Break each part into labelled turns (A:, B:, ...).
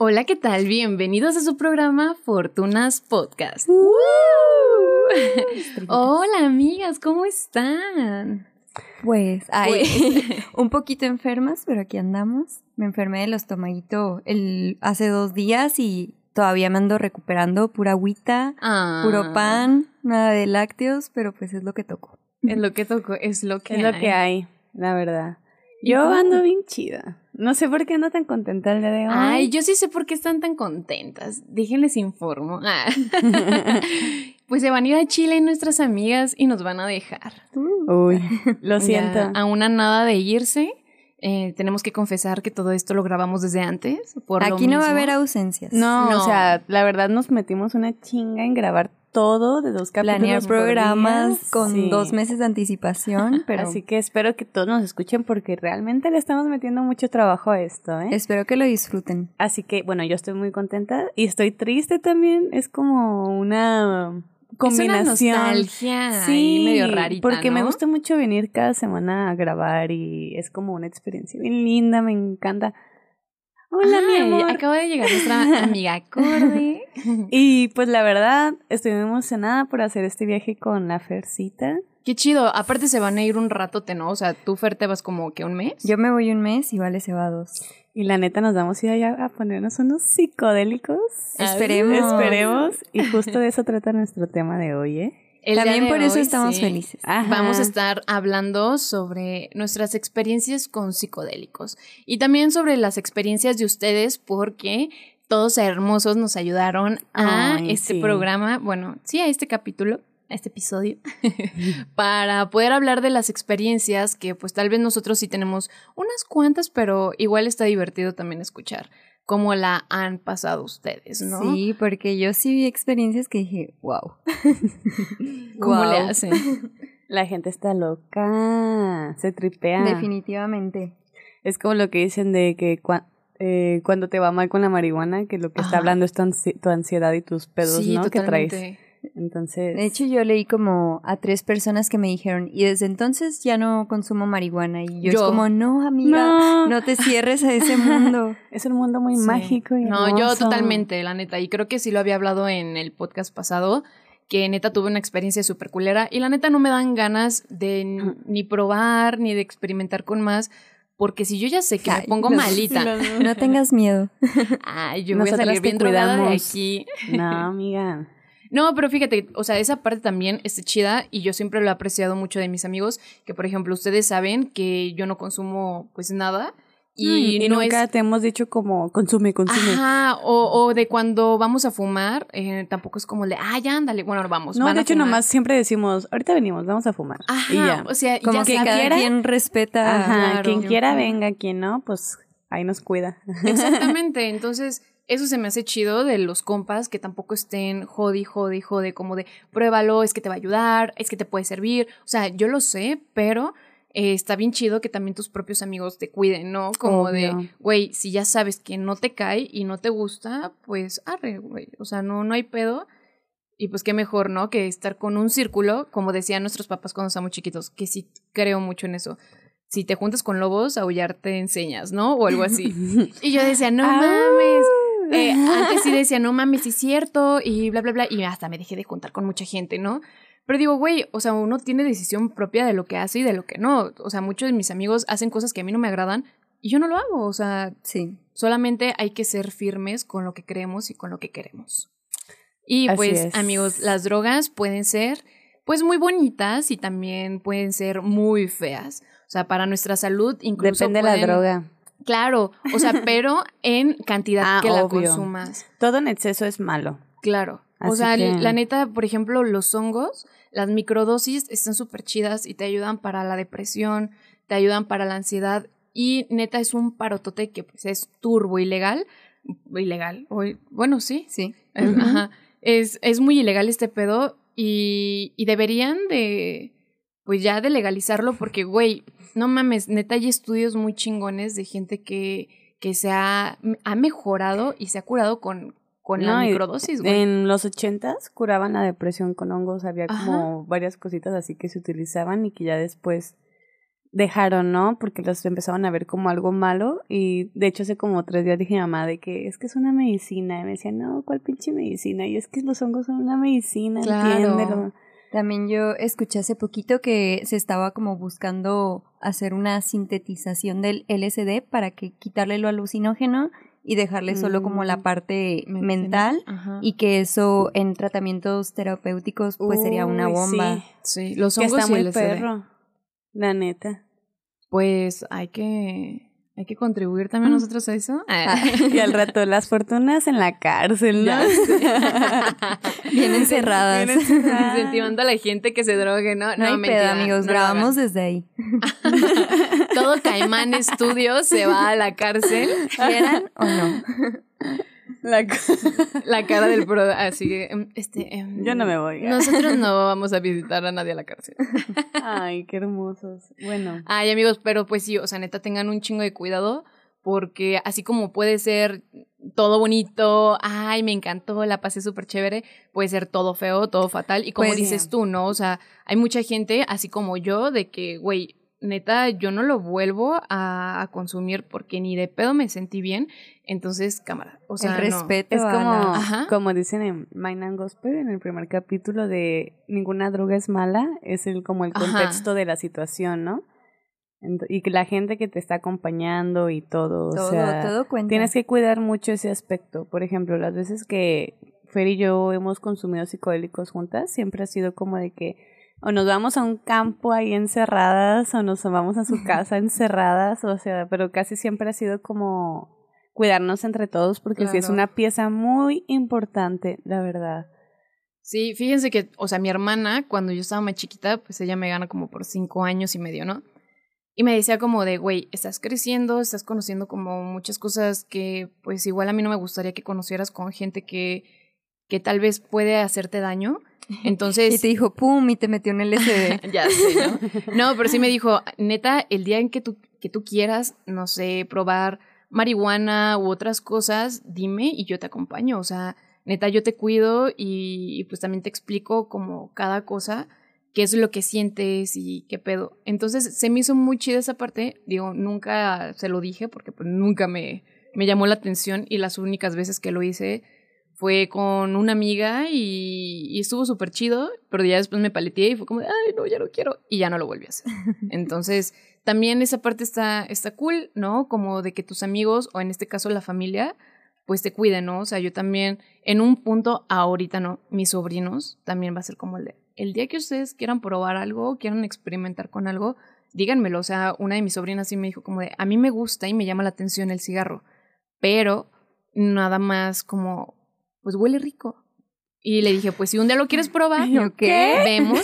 A: Hola, ¿qué tal? Bienvenidos a su programa Fortunas Podcast. Hola, amigas, ¿cómo están?
B: Pues, ay,
A: Pues.
B: un poquito enfermas, pero aquí andamos. Me enfermé del estomaguito el, hace dos días y todavía me ando recuperando pura agüita,
A: Ah,
B: puro pan, nada de lácteos, pero pues es lo que tocó.
A: Es lo que tocó, es lo que
C: Es lo
A: hay.
C: que hay, la verdad.
A: ¿Y
C: Yo ando bien chida. No sé por qué ando tan contenta el día de hoy.
A: Ay, yo sí sé por qué están tan contentas. Déjenles informo. Ah. pues se van a ir a Chile nuestras amigas y nos van a dejar.
C: Uy, lo
A: Ya
C: siento.
A: a una nada de irse. Eh, tenemos que confesar que todo esto lo grabamos desde antes. Por lo
B: Aquí no va a haber ausencias.
C: No,
A: No.
C: o sea, la verdad nos metimos una chinga en grabar todo de dos capítulos.
B: Planear programas con
C: Sí.
B: dos meses de anticipación, pero
C: Así que espero que todos nos escuchen porque realmente le estamos metiendo mucho trabajo a esto, ¿eh?
B: espero que lo disfruten.
C: Así que, bueno, yo estoy muy contenta y estoy triste también. Es como una combinación.
A: Es una nostalgia ahí medio rarita,
C: porque me gusta mucho venir cada semana a grabar y es como una experiencia bien linda, me encanta. Hola, mi
A: Ay,
C: amor.
A: Acaba de llegar nuestra amiga Cordy.
C: Y pues la verdad, estoy muy emocionada por hacer este viaje con la Fercita.
A: Qué chido. Aparte se van a ir un ratote, ¿no? O sea, tú, Fer, te vas como que un mes.
B: Yo me voy un mes y Vale se va dos.
C: Y la neta nos vamos a ir allá a ponernos unos psicodélicos.
B: Esperemos.
C: Esperemos. Y justo de eso trata nuestro tema de hoy, ¿eh?
A: El
B: También por eso
A: hoy,
B: estamos
A: sí,
B: felices.
C: Ajá.
A: Vamos a estar hablando sobre nuestras experiencias con psicodélicos y también sobre las experiencias de ustedes porque todos hermosos nos ayudaron a
C: Ay,
A: este
C: sí.
A: programa, bueno, sí, a este capítulo, a este episodio, para poder hablar de las experiencias que pues tal vez nosotros sí tenemos unas cuantas, pero igual está divertido también escuchar cómo la han pasado ustedes, ¿no?
B: Sí, porque yo sí vi experiencias que dije, wow.
A: ¿Cómo le hacen?
C: La gente está loca, se tripea.
B: Definitivamente.
C: Es como lo que dicen de que cua- eh, cuando te va mal con la marihuana, que lo que está hablando es tu, ansi- tu ansiedad y tus pedos,
A: sí,
C: ¿no? Que traes. Entonces,
B: De hecho, yo leí como a tres personas que me dijeron, y desde entonces ya no consumo marihuana. Y yo,
A: Yo.
B: es como, no, amiga,
C: no,
B: no te cierres a ese mundo.
C: es un mundo muy
A: Sí.
C: mágico y
A: No, yo totalmente, la neta. Y creo que sí lo había hablado en el podcast pasado, que neta tuve una experiencia súper culera. Y la neta no me dan ganas de ni probar ni de experimentar con más. Porque si yo ya sé que me
B: Ay,
A: pongo
B: los-
A: malita,
B: No tengas miedo.
A: ay, yo voy a
C: Nosotras
A: salir bien drogada de aquí.
C: No, amiga.
A: No, pero fíjate, o sea, esa parte también está chida y yo siempre lo he apreciado mucho de mis amigos, que por ejemplo ustedes saben que yo no consumo pues nada y,
C: Y,
A: no
C: nunca
A: es...
C: te hemos dicho como consume, consume.
A: Ajá, o, o de cuando vamos a fumar, eh, tampoco es como de, ah, ya ándale, bueno, ahora vamos.
C: no,
A: van
C: de
A: a
C: hecho,
A: fumar.
C: nomás siempre decimos, ahorita venimos, vamos a fumar.
A: Ajá,
C: y ya.
A: o sea,
B: Como
A: ya
B: que cada
C: quiera.
B: quien respeta.
C: Ajá,
A: claro.
C: quien quiera venga, quien no, pues ahí nos cuida.
A: Exactamente, entonces eso se me hace chido de los compas que tampoco estén jodi, jodi, jode, como de pruébalo, es que te va a ayudar, es que te puede servir. O sea, yo lo sé, pero eh, está bien chido que también tus propios amigos te cuiden, ¿no? Como de, güey, si ya sabes que no te cae y no te gusta, pues arre, güey. O sea, no, no hay pedo. Y pues qué mejor, ¿no? Que estar con un círculo, como decían nuestros papás cuando estábamos chiquitos, que sí creo mucho en eso. Si te juntas con lobos, aullar te enseñas, ¿no? O algo así. Y yo decía, no
C: Ah.
A: mames. Eh, antes sí decía, no mames, sí es cierto, y bla, bla, bla. Y hasta me dejé de juntar con mucha gente, ¿no? Pero digo, güey, o sea, uno tiene decisión propia de lo que hace y de lo que no. O sea, muchos de mis amigos hacen cosas que a mí no me agradan y yo no lo hago. O sea,
B: Sí.
A: solamente hay que ser firmes con lo que creemos y con lo que queremos. Y
C: Así
A: pues,
C: es.
A: amigos, las drogas pueden ser, pues, muy bonitas y también pueden ser muy feas. O sea, para nuestra salud, incluso.
C: Depende de la droga.
A: Claro, o sea, pero en cantidad
C: Ah,
A: que la
C: obvio.
A: consumas.
C: Todo en exceso es malo.
A: Claro. o sea,
C: que-
A: la neta, por ejemplo, los hongos, las microdosis están súper chidas y te ayudan para la depresión, te ayudan para la ansiedad y neta es un parotote que pues, es turbo ilegal. Ilegal. o- bueno, sí.
B: Sí.
A: Eh, Ajá. Es, es muy ilegal este pedo y, y deberían de, pues ya de legalizarlo porque, güey, no mames, neta hay estudios muy chingones de gente que, que se ha, ha mejorado y se ha curado con, con la
C: No,
A: microdosis, güey.
C: En los ochentas curaban la depresión con hongos, había
A: Ajá.
C: como varias cositas así que se utilizaban y que ya después dejaron, ¿no? Porque los empezaron a ver como algo malo y de hecho hace como tres días dije a mamá de que es que es una medicina y me decía, no, ¿cuál pinche medicina? Y es que los hongos son una medicina,
A: Claro.
C: entiéndelo.
B: También yo escuché hace poquito que se estaba como buscando hacer una sintetización del LSD para que quitarle lo alucinógeno y dejarle solo como la
C: Mm,
B: parte
A: medicina.
B: mental
A: Ajá.
B: y que eso en tratamientos terapéuticos pues sería una bomba.
C: sí,
A: Sí, los
C: que
A: hongos
C: está
A: y
C: muy
A: el LSD.
C: perro. La neta.
A: Pues hay que hay que contribuir también
C: Mm.
A: nosotros a eso. Ah.
C: Y al rato las fortunas en la cárcel, ¿no?
B: Bien encerradas.
C: Bien encerradas.
A: Incentivando a la gente que se drogue, ¿no?
B: No, hay
A: mentira,
B: pedo, amigos.
A: no
B: grabamos desde ahí.
A: Todo Caimán Studios se va a la cárcel.
B: ¿Quieran o no?
C: La
A: La cara del pro, así que, em, este, em,
C: Yo no me voy.
A: Nosotros no vamos a visitar a nadie a la cárcel.
C: Ay, qué hermosos. Bueno.
A: Ay, amigos, pero pues sí, o sea, neta, tengan un chingo de cuidado, porque así como puede ser todo bonito, ay, me encantó, la pasé súper chévere, puede ser todo feo, todo fatal, y como
B: Pues,
A: dices
B: sí.
A: tú, ¿no? O sea, hay mucha gente, así como yo, de que, güey, neta, yo no lo vuelvo a, a consumir porque ni de pedo me sentí bien, entonces, cámara, o sea,
B: El
A: no.
B: respeto.
C: Es como,
B: la-
A: Ajá.
C: como dicen en Mind and Gospel, en el primer capítulo de Ninguna droga es mala, es el como el
A: Ajá.
C: contexto de la situación, ¿no? Y que la gente que te está acompañando y todo,
B: todo,
C: o sea,
B: todo cuenta.
C: tienes que cuidar mucho ese aspecto. Por ejemplo, las veces que Fer y yo hemos consumido psicodélicos juntas, siempre ha sido como de que o nos vamos a un campo ahí encerradas o nos vamos a su casa encerradas, o sea, pero casi siempre ha sido como cuidarnos entre todos porque sí es una pieza muy importante, la verdad.
A: Sí, fíjense que, o sea, mi hermana, cuando yo estaba más chiquita, pues ella me gana como por cinco años y medio, ¿no? Y me decía como de, güey, estás creciendo, estás conociendo como muchas cosas que, pues igual a mí no me gustaría que conocieras con gente que, que tal vez puede hacerte daño. Entonces...
B: Y te dijo, pum, y te metió en el LSD.
A: ya sé, ¿no? No, pero sí me dijo, neta, el día en que tú, que tú quieras, no sé, probar marihuana u otras cosas, dime y yo te acompaño. O sea, neta, yo te cuido y, pues también te explico como cada cosa, qué es lo que sientes y qué pedo. Entonces se me hizo muy chida esa parte. Digo, nunca se lo dije porque pues nunca me, me llamó la atención y las únicas veces que lo hice fue con una amiga y, y estuvo súper chido, pero ya después me paleteé y fue como, de, ay, no, ya no quiero, y ya no lo volví a hacer. Entonces, también esa parte está, está cool, ¿no? Como de que tus amigos, o en este caso la familia, pues te cuiden, ¿no? O sea, yo también, en un punto, ahorita no, mis sobrinos, también va a ser como el de, el día que ustedes quieran probar algo, quieran experimentar con algo, díganmelo. O sea, una de mis sobrinas sí me dijo como de, a mí me gusta y me llama la atención el cigarro, pero nada más como pues huele rico. Y le dije, pues si un día lo quieres probar,
B: ¿Yo qué?
A: vemos.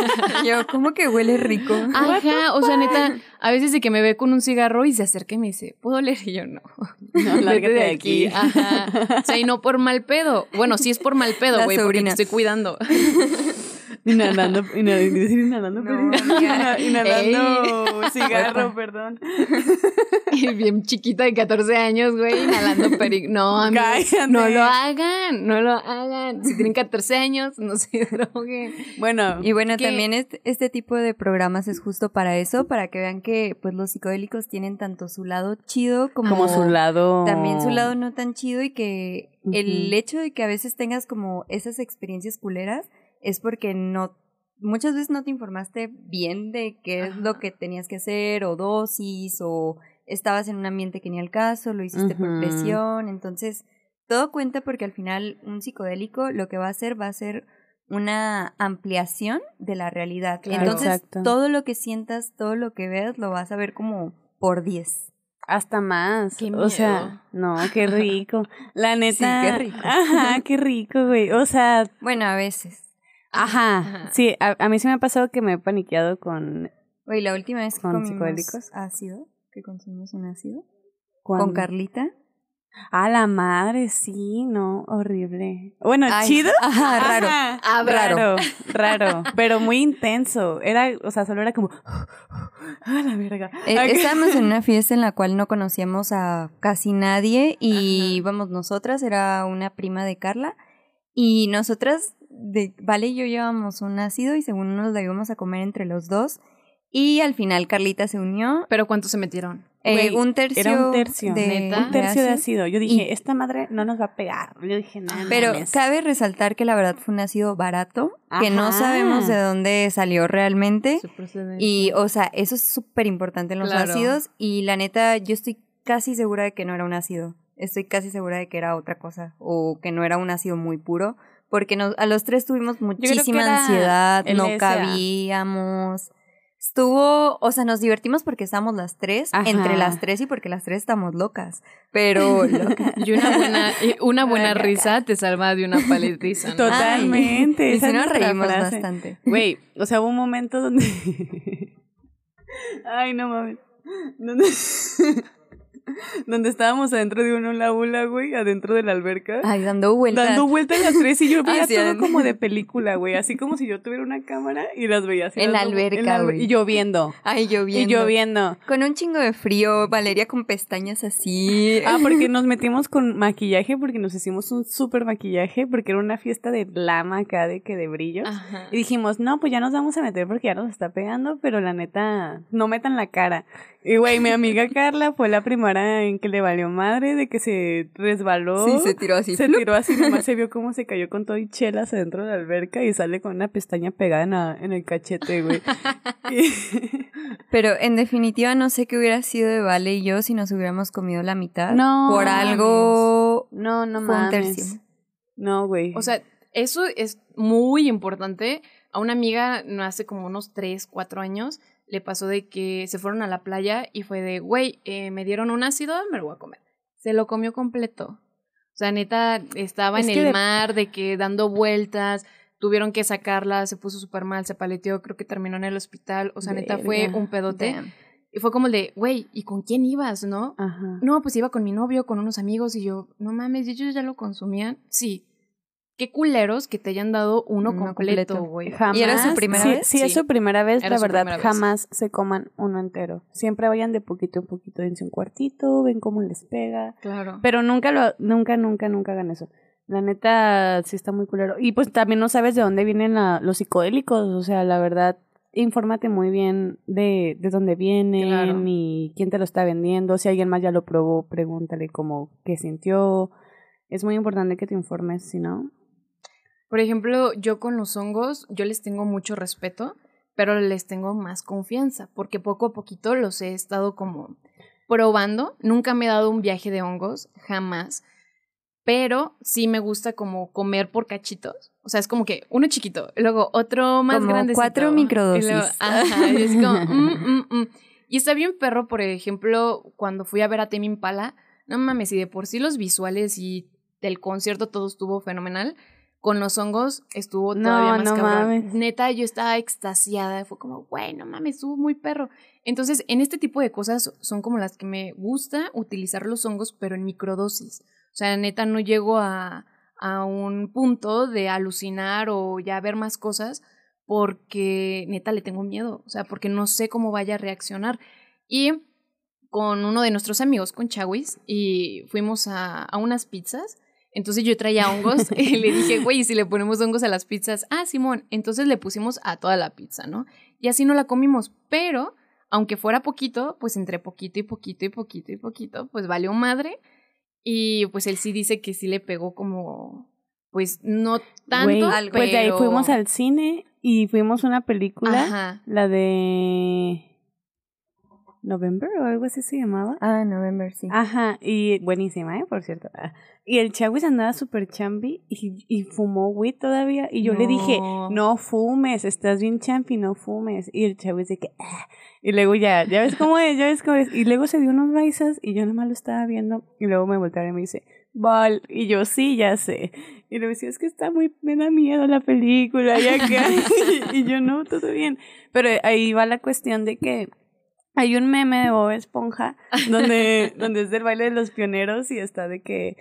B: Yo, ¿cómo que huele rico?
A: Ajá, o sea, neta, a veces de que me ve con un cigarro y se acerca y me dice, ¿puedo oler? Y yo, no.
C: No, lárgate
A: de
C: aquí.
A: Ajá. O sea, y no por mal pedo. Bueno, sí es por mal pedo, güey, porque te estoy cuidando.
C: Inhalando, inhalando, decir inhalando,
B: No, amiga.
C: inhalando cigarro, perdón.
A: Y bien chiquita de 14 años, güey, inhalando perico. No, amigos, no lo hagan, no lo hagan. Si tienen 14 años, no se droguen.
C: Bueno,
B: Y bueno, también este, este tipo de programas es justo para eso, para que vean que pues los psicodélicos tienen tanto su lado chido como,
C: como su lado.
B: también su lado no tan chido y que el hecho de que a veces tengas como esas experiencias culeras es porque no muchas veces no te informaste bien de qué es lo que tenías que hacer o dosis o estabas en un ambiente que ni al caso, lo hiciste por presión, entonces todo cuenta porque al final un psicodélico lo que va a hacer va a ser una ampliación de la realidad.
A: Claro.
B: Entonces,
C: Exacto.
B: todo lo que sientas, todo lo que veas, lo vas a ver como por 10.
C: Hasta más.
A: Qué
C: O sea, no, qué rico. La neta.
B: qué rico.
C: Ajá, qué rico, güey. O sea,
B: Bueno, a veces.
C: Ajá.
A: Ajá.
C: Sí, a, a mí sí me ha pasado que me he paniqueado con.
B: Oye, la última vez
C: ¿Con psicodélicos?
B: ácido, que consumimos un ácido,
C: cuando-
B: con Carlita.
C: A la madre, sí, no, horrible. Bueno,
B: Ay,
C: chido.
B: Ajá, raro.
C: Ajá,
A: Ah,
C: raro, raro, pero muy intenso. Era, o sea, solo era como, a la verga.
B: Eh,
C: Acá.
B: estábamos en una fiesta en la cual no conocíamos a casi nadie y íbamos nosotras, era una prima de Carla y nosotras, de, Vale y yo llevábamos un ácido y según nos lo íbamos a comer entre los dos Y al final Carlita se unió.
A: ¿Pero cuántos se metieron?
B: Eh, un tercio.
C: Era un tercio.
B: de,
A: ¿Neta?
C: Un tercio de
B: ácido.
C: Yo dije, esta madre no nos va a pegar. Yo dije.
B: Pero
C: mames.
B: cabe resaltar que la verdad fue un ácido barato, que no sabemos de dónde salió realmente. Y, o sea, eso es súper importante en los
A: Claro.
B: ácidos. Y la neta, yo estoy casi segura de que no era un ácido. Estoy casi segura de que era otra cosa. O que no era un ácido muy puro. Porque nos, a los tres tuvimos muchísima ansiedad, no cabíamos. Estuvo, o sea, nos divertimos porque estábamos las tres,
C: Ajá.
B: entre las tres y porque las tres estamos locas. Pero locas.
A: Y una buena, una buena risa te salva de una paletiza, ¿no?
C: Total. Totalmente,
B: Ay, y
C: es
B: nos reímos
C: frase.
B: bastante.
C: Güey, o sea, hubo un momento donde. Ay, no mames. Donde... donde estábamos adentro de una hula hula, güey, adentro de la alberca.
B: Ay, dando vueltas.
C: Dando vueltas las tres y yo veía todo como de película, güey. Así como si yo tuviera una cámara y las veía así.
B: En la alberca,
C: en la alber-
B: güey.
C: Y lloviendo.
B: Ay, lloviendo.
C: Y lloviendo.
B: Con un chingo de frío, Valeria con pestañas así.
C: Ah, porque nos metimos con maquillaje, porque nos hicimos un súper maquillaje, porque era una fiesta de lama acá, de que de brillos.
A: Ajá.
C: Y dijimos, no, pues ya nos vamos a meter porque ya nos está pegando, pero la neta, no metan la cara. Y güey, mi amiga Carla fue la primera en que le valió madre de que se resbaló.
B: Sí, se tiró así.
C: Se tiró así, nomás se vio cómo se cayó con todo y chelas adentro de la alberca y sale con una pestaña pegada en, la- en el cachete, güey.
B: Pero en definitiva no sé qué hubiera sido de Vale y yo si nos hubiéramos comido la mitad.
C: No
B: Por algo
C: no, no mames.
B: tercio.
C: No, güey.
A: O sea, eso es muy importante. A una amiga no hace como unos 3, 4 años le pasó de que se fueron a la playa y fue de, güey, eh, me dieron un ácido, me lo voy a comer. Se lo comió completo. O sea, neta, estaba
C: Es
A: en el
C: de-
A: mar, de que dando vueltas, tuvieron que sacarla, se puso súper mal, se paleteó, creo que terminó en el hospital. O sea, neta, fue un pedote.
B: Damn.
A: Y fue como el de, güey, ¿y con quién ibas, no?
C: Ajá.
A: No, pues iba con mi novio, con unos amigos y yo, no mames, ¿y ellos ya lo consumían. Sí. Qué culeros que te hayan dado uno,
B: Uno
A: completo, güey.
C: Jamás.
B: ¿Y era su primera
C: Sí,
B: vez?
C: Sí, es su primera vez.
A: Era
C: la verdad,
A: vez.
C: jamás se coman uno entero. Siempre vayan de poquito en poquito, dense un cuartito, ven cómo les pega.
A: Claro.
C: Pero nunca lo, nunca, nunca, nunca hagan eso. La neta, sí está muy culero. Y pues también no sabes de dónde vienen la- los psicodélicos. O sea, la verdad, infórmate muy bien de, de dónde vienen
A: Claro.
C: y quién te lo está vendiendo. Si alguien más ya lo probó, pregúntale cómo, qué sintió. Es muy importante que te informes, si no.
A: Por ejemplo, yo con los hongos, yo les tengo mucho respeto, pero les tengo más confianza, porque poco a poquito los he estado como probando. Nunca me he dado un viaje de hongos, jamás. Pero sí me gusta como comer por cachitos. O sea, es como que uno chiquito, luego otro más grande.
B: cuatro microdosis.
A: Ajá, y es como, mm, mm, mm. Y está bien perro, por ejemplo, cuando fui a ver a Tame Impala, no mames, y de por sí los visuales y del concierto todo estuvo fenomenal. Con los hongos estuvo
C: No,
A: todavía más
C: no
A: cabrón.
C: mames.
A: Neta, yo estaba extasiada. Fue como, güey, no mames, estuvo muy perro. Entonces, en este tipo de cosas son como las que me gusta utilizar los hongos, pero en microdosis. O sea, neta, no llego a, a un punto de alucinar o ya ver más cosas porque neta le tengo miedo. O sea, porque no sé cómo vaya a reaccionar. Y con uno de nuestros amigos, con Chawis, y fuimos a, a unas pizzas. Entonces yo traía hongos y le dije, güey, ¿y si le ponemos hongos a las pizzas, ah, Simón, entonces le pusimos a toda la pizza, ¿no? Y así no la comimos, pero aunque fuera poquito, pues entre poquito y poquito y poquito y poquito, pues valió madre. Y pues él sí dice que sí le pegó como, pues no tanto,
B: algo,
C: pues de ahí fuimos al cine y fuimos a una película,
A: Ajá.
C: la de November o algo así se llamaba.
B: Ah, November, sí.
C: Ajá, y buenísima, ¿eh? Por cierto. Ah, Y el Chawis andaba súper chambi y, y fumó weed todavía. Y yo le dije,
A: No.
C: fumes, estás bien champi, no fumes. Y el Chawis de que, "Ah". y luego ya, ya ves cómo es, ya ves cómo es. Y luego se dio unos baisas y yo nomás lo estaba viendo. Y luego me voltearon y me dice, Val. Y yo, sí, ya sé. Y luego decía, es que está muy, me da miedo la película. Y acá. y yo, no, todo bien. Pero ahí va la cuestión de que hay un meme de Bob Esponja donde, donde es del baile de los pioneros y está de que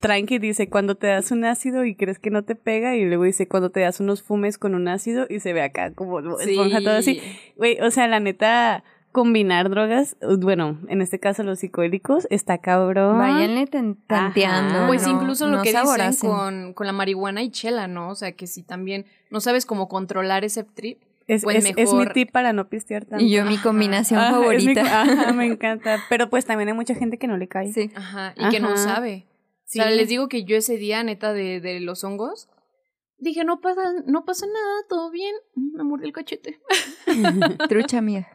C: Tranqui dice cuando te das un ácido y crees que no te pega y luego dice cuando te das unos fumes con un ácido y se ve acá como Bob Esponja todo así. Güey, o sea, la neta, combinar drogas, bueno, en este caso los psicodélicos, está cabrón.
B: Váyanle tan- tanteando.
C: Ajá.
A: Pues
B: no-
A: incluso lo
B: no
A: que dicen con, con la marihuana y chela, ¿no? O sea, que si también no sabes cómo controlar ese trip,
C: es,
A: pues
C: es, es mi tip para no pistear tanto.
B: Y yo mi combinación
C: Ajá, es mi-
B: favorita.
C: ajá, me encanta. Pero pues también hay mucha gente que no le cae.
B: Sí.
A: Ajá, y que no sabe.
C: Sí.
A: O sea, les digo que yo ese día, neta, de, de los hongos, dije, no pasa, no pasa nada, todo bien. Me mordí el cachete.
B: Trucha mía.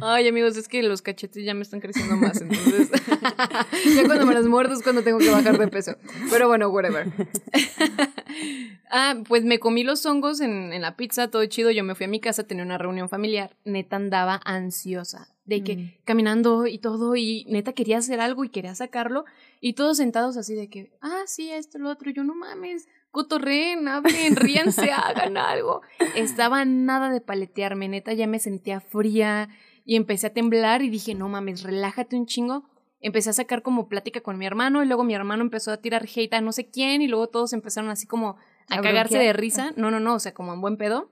A: Ay, amigos, es que los cachetes ya me están creciendo más, entonces. ya cuando me los muerdo es cuando tengo que bajar de peso. Pero bueno, whatever. ah, pues me comí los hongos en, en la pizza, todo chido. Yo me fui a mi casa, tenía una reunión familiar. Neta andaba ansiosa. De que
B: Mm.
A: caminando y todo, y neta quería hacer algo y quería sacarlo. Y todos sentados así de que, ah, sí, esto, lo otro. Y yo, no mames, cotorreen, hablen, ríanse, hagan algo. Estaba nada de paletearme, neta, ya me sentía fría y empecé a temblar y dije, no mames, relájate un chingo. Empecé a sacar como plática con mi hermano y luego mi hermano empezó a tirar hate a no sé quién y luego todos empezaron así como a,
B: A
A: cagarse
B: bronquear.
A: de risa. No, no, no, o sea, como en buen pedo.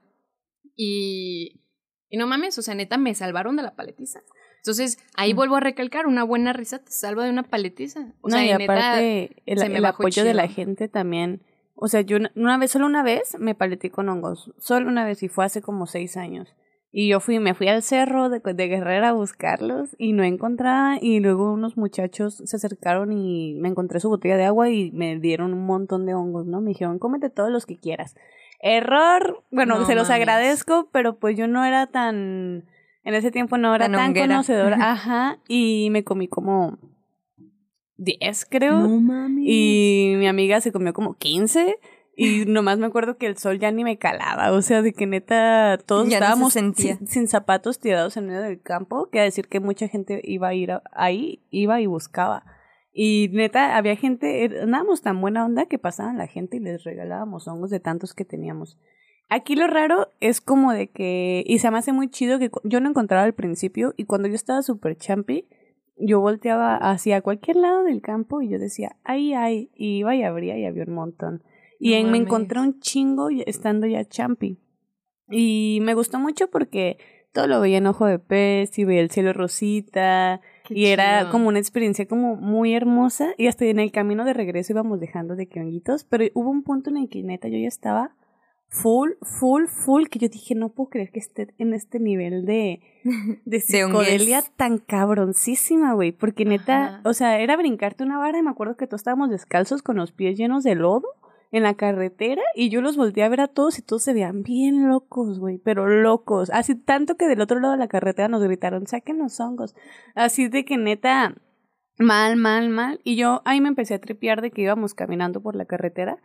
A: Y, y no mames, o sea, neta, me salvaron de la paletiza. Entonces, ahí
B: Mm.
A: vuelvo a recalcar, una buena risa te salva de una paletiza. O
C: no,
A: sea,
C: y
A: neta,
C: aparte el,
A: se me
C: el apoyo de la gente también. O sea, yo una- vez, solo una vez, me paleté con hongos. Solo una vez y fue hace como seis años. Y yo fui, me fui al cerro de, de Guerrera a buscarlos y no encontraba. Y luego unos muchachos se acercaron y me encontré su botella de agua y me dieron un montón de hongos, ¿no? Me dijeron, cómete todos los que quieras. Error, bueno,
A: No
C: se los
A: mames.
C: agradezco, pero pues yo no era tan, en ese tiempo no era
B: Tan
C: tan, conocedora. Ajá, y me comí como 10, creo.
B: mames.
C: Y mi amiga se comió como 15. Y nomás me acuerdo que el sol ya ni me calaba. O sea, de que neta todos
B: Ya no
C: estábamos
B: sentía.
C: sin, sin zapatos tirados en medio del campo. Que a decir que mucha gente iba a ir a- ahí, iba y buscaba. Y neta, había gente, er- andábamos tan buena onda que pasaban la gente y les regalábamos hongos de tantos que teníamos. Aquí lo raro es como de que, y se me hace muy chido que yo no encontraba al principio y cuando yo estaba súper champi, yo volteaba hacia cualquier lado del campo y yo decía, ay, ay, y iba y abría y había un montón. Y
A: No
C: en- me encontré un chingo estando ya champi. Y me gustó mucho porque todo lo veía en ojo de pez y veía el cielo rosita
A: Qué
C: y era como una experiencia como muy hermosa y hasta en el camino de regreso íbamos dejando de que honguitos, pero hubo un punto en el que neta yo ya estaba full, full, full, que yo dije, no puedo creer que esté en este nivel de, de psicodelia tan cabroncísima, güey, porque neta,
A: Ajá.
C: o sea, era brincarte una vara y me acuerdo que todos estábamos descalzos con los pies llenos de lodo en la carretera y yo los volteé a ver a todos y todos se veían bien locos, güey, pero locos. Así tanto que del otro lado de la carretera nos gritaron, saquen los hongos. Así de que neta, mal, mal, mal. Y yo ahí me empecé a tripear de que íbamos caminando por la carretera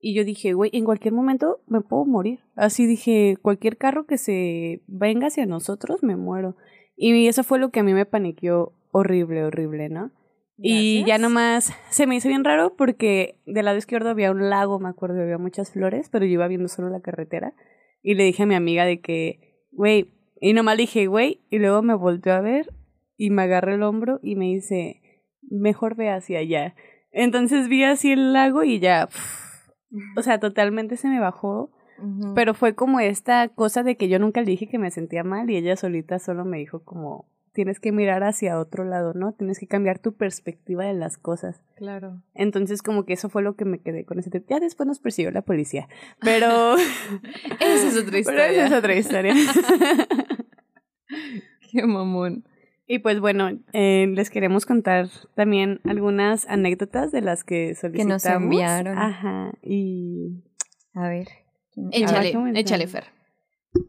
C: y yo dije, güey, en cualquier momento me puedo morir. Así dije, cualquier carro que se venga hacia nosotros, me muero. Y eso fue lo que a mí me paniqueó horrible, horrible, ¿no? Y ya nomás se me hizo bien raro porque del lado izquierdo había un lago, me acuerdo, había muchas flores, pero yo iba viendo solo la carretera. Y le dije a mi amiga de que, güey, y nomás le dije, güey, y luego me volteó a ver y me agarré el hombro y me dice, mejor ve hacia allá. Entonces vi así el lago y ya, pf, o sea, totalmente se me bajó. Pero fue como esta cosa de que yo nunca le dije que me sentía mal y ella solita solo me dijo como tienes que mirar hacia otro lado, ¿no? Tienes que cambiar tu perspectiva de las cosas.
A: Claro.
C: Entonces como que eso fue lo que me quedé con ese trip. Ya después nos persiguió la policía, pero
A: Esa es otra
C: pero
A: historia.
C: esa es otra historia.
A: Qué mamón.
C: Y pues bueno, eh, les queremos contar también algunas anécdotas de las que solicitamos.
B: nos enviaron.
C: Ajá, y
B: A ver. ¿quién-
A: Échale, échale, Fer.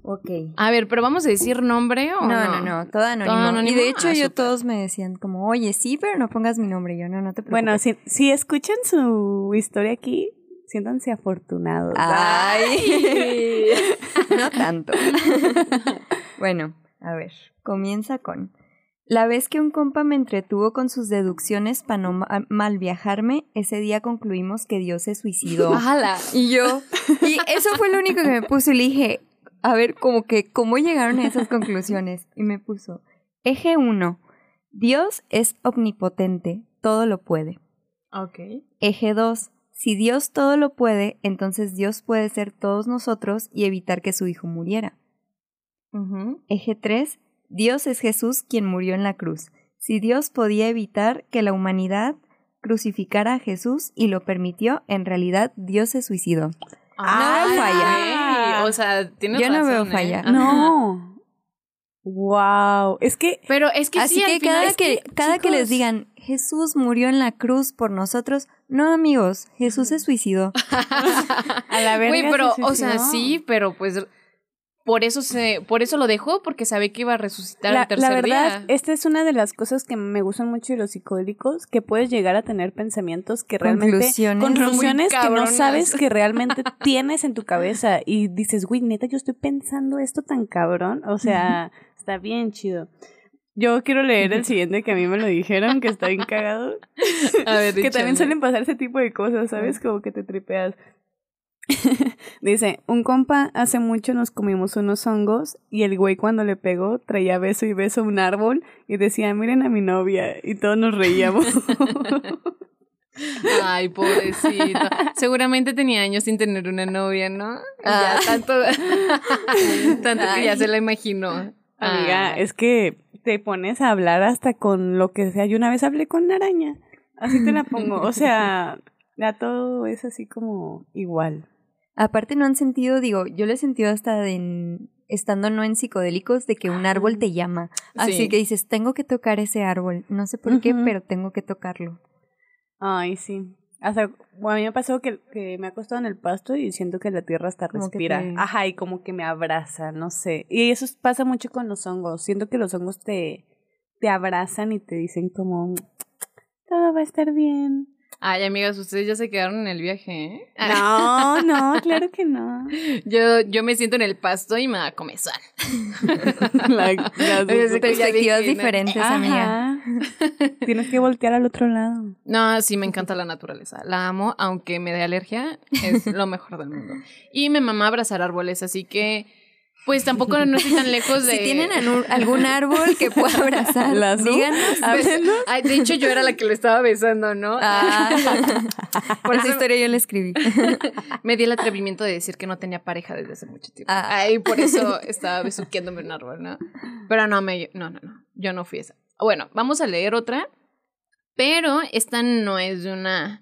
B: Ok.
A: A ver, pero vamos a decir nombre o
B: No,
A: no.
B: no, no, todo anónimo.
A: ¿Todo anónimo?
B: Y de hecho
A: Ah,
B: yo todos me decían como, oye, sí, pero no pongas mi nombre. Yo, no, no te preocupes.
C: bueno, si, si escuchan su historia aquí, siéntanse afortunados.
B: Ay, no tanto. bueno, a ver, comienza con... La vez que un compa me entretuvo con sus deducciones para no ma- mal viajarme, ese día concluimos que Dios se suicidó.
A: ¡Hala!
B: Y yo, y eso fue lo único que me puso y le dije, a ver, como que, ¿cómo llegaron a esas conclusiones? Y me puso, eje 1, Dios es omnipotente, todo lo puede.
A: Ok.
B: Eje 2, si Dios todo lo puede, entonces Dios puede ser todos nosotros y evitar que su Hijo muriera. Eje 3, Dios es Jesús quien murió en la cruz. Si Dios podía evitar que la humanidad crucificara a Jesús y lo permitió, en realidad Dios se suicidó. Ah, no veo falla.
A: O sea, tienes
B: Yo no veo
A: razón, ¿eh?
B: falla.
C: No. Wow. Es que
A: Pero es que
B: Así
A: sí,
B: que
A: al final
B: cada
A: es
B: que, cada que les digan Jesús murió en la cruz por nosotros, no amigos, Jesús se suicidó.
C: a la verga
A: Güey, pero,
C: se
A: o sea, sí, pero pues por eso se, por eso lo dejó, porque sabe que iba a resucitar
C: La,
A: el tercer
C: la verdad,
A: día.
C: esta es una de las cosas que me gustan mucho de los psicodélicos, que puedes llegar a tener pensamientos que realmente...
B: Conclusiones.
C: Que no sabes que realmente tienes en tu cabeza y dices, güey, neta, yo estoy pensando esto tan cabrón. O sea, está bien chido. Yo quiero leer el siguiente que a mí me lo dijeron, que está bien cagado.
A: A ver,
C: que también suelen pasar ese tipo de cosas, ¿sabes? Como que te tripeas. Dice, un compa hace mucho nos comimos unos hongos y el güey cuando le pegó traía beso y beso a un árbol y decía, miren a mi novia y todos nos reíamos.
A: Ay, pobrecito. Seguramente tenía años sin tener una novia, ¿no?
B: Ah.
A: Ya tanto, tanto que ya se la imaginó.
C: Amiga,
A: Ay.
C: es que te pones a hablar hasta con lo que sea. Yo una vez hablé con una araña. Así te la pongo. O sea, ya todo es así como igual.
B: Aparte no han sentido, digo, yo lo he sentido hasta en- estando no en psicodélicos de que un árbol te llama. Así
A: Sí.
B: que dices, tengo que tocar ese árbol. No sé por qué, pero tengo que tocarlo.
C: Ay, sí. Hasta, bueno, a mí me pasó que, que me he acostado en el pasto y siento que la tierra hasta
B: Como
C: respira.
B: te-
C: Ajá, y como que me abraza, no sé. Y eso pasa mucho con los hongos. Siento que los hongos te, te abrazan y te dicen como, todo va a estar bien.
A: Ay, amigas, ustedes ya se quedaron en el viaje, ¿eh?
C: No, no, claro que no.
A: Yo, yo me siento en el pasto y me da comezón.
C: La- las-
B: Perspectivas diferentes, amiga.
C: Ajá. Tienes que voltear al otro lado.
A: No, sí, me encanta la naturaleza. La amo, aunque me dé alergia, es lo mejor del mundo. Y me mama abrazar árboles, así que, pues tampoco no estoy tan lejos de.
B: Si tienen algún árbol que pueda abrazar,
C: ¿Las
B: díganos.
A: Ay, de hecho, yo era la que lo estaba besando, ¿no?
B: Ah, por esa historia yo la escribí.
A: Me di el atrevimiento de decir que no tenía pareja desde hace mucho tiempo.
B: Ah.
A: Ay, por eso estaba besuqueándome un árbol, ¿no? Pero no, me, no, no, no. Yo no fui esa. Bueno, vamos a leer otra. Pero esta no es de una.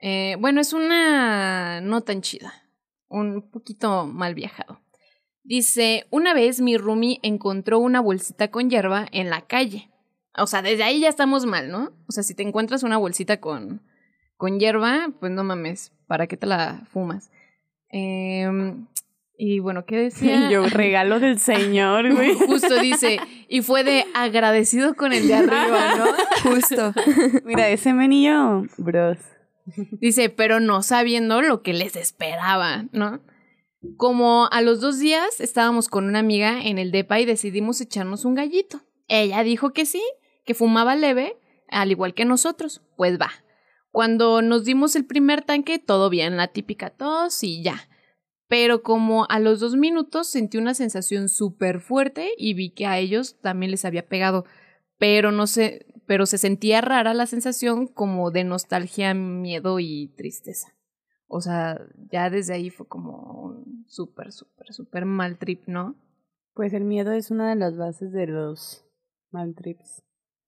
A: eh, bueno, es una no tan chida. Un poquito mal viajado. Dice: Una vez mi roomie encontró una bolsita con hierba en la calle. O sea, desde ahí ya estamos mal, ¿no? O sea, si te encuentras una bolsita con, con hierba, pues no mames, ¿para qué te la fumas? Em, y bueno, ¿qué decía?
C: Yo, regalo del señor, güey.
A: Justo dice, y fue de agradecido con el de arriba, ¿no?
B: Justo.
C: Mira, ese menillo, bros.
A: Dice, pero no sabiendo lo que les esperaba, ¿no? Como a los dos días estábamos con una amiga en el DEPA y decidimos echarnos un gallito. Ella dijo que sí, que fumaba leve, al igual que nosotros. Pues va. Cuando nos dimos el primer tanque, todo bien, la típica tos y ya. Pero como a los dos minutos sentí una sensación súper fuerte y vi que a ellos también les había pegado. Pero no sé, pero se sentía rara la sensación como de nostalgia, miedo y tristeza. O sea, ya desde ahí fue como un súper, súper, súper mal trip, ¿no?
C: Pues el miedo es una de las bases de los mal trips.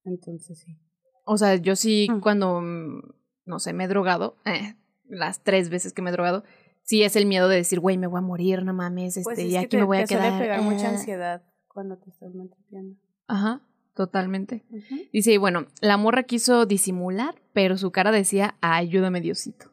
C: Entonces sí.
A: O sea, yo sí
C: Mm.
A: cuando, mm, no sé, me he drogado, eh, las tres veces que me he drogado, sí es el miedo de decir, güey, me voy a morir, no mames, este,
C: Pues es
A: y aquí
C: te,
A: me voy a
C: te suele
A: quedar.
C: pegar mucha
A: eh.
C: ansiedad cuando te estás maltripeando.
A: Ajá, totalmente. Dice, y bueno, la morra quiso disimular, pero su cara decía, ayúdame Diosito.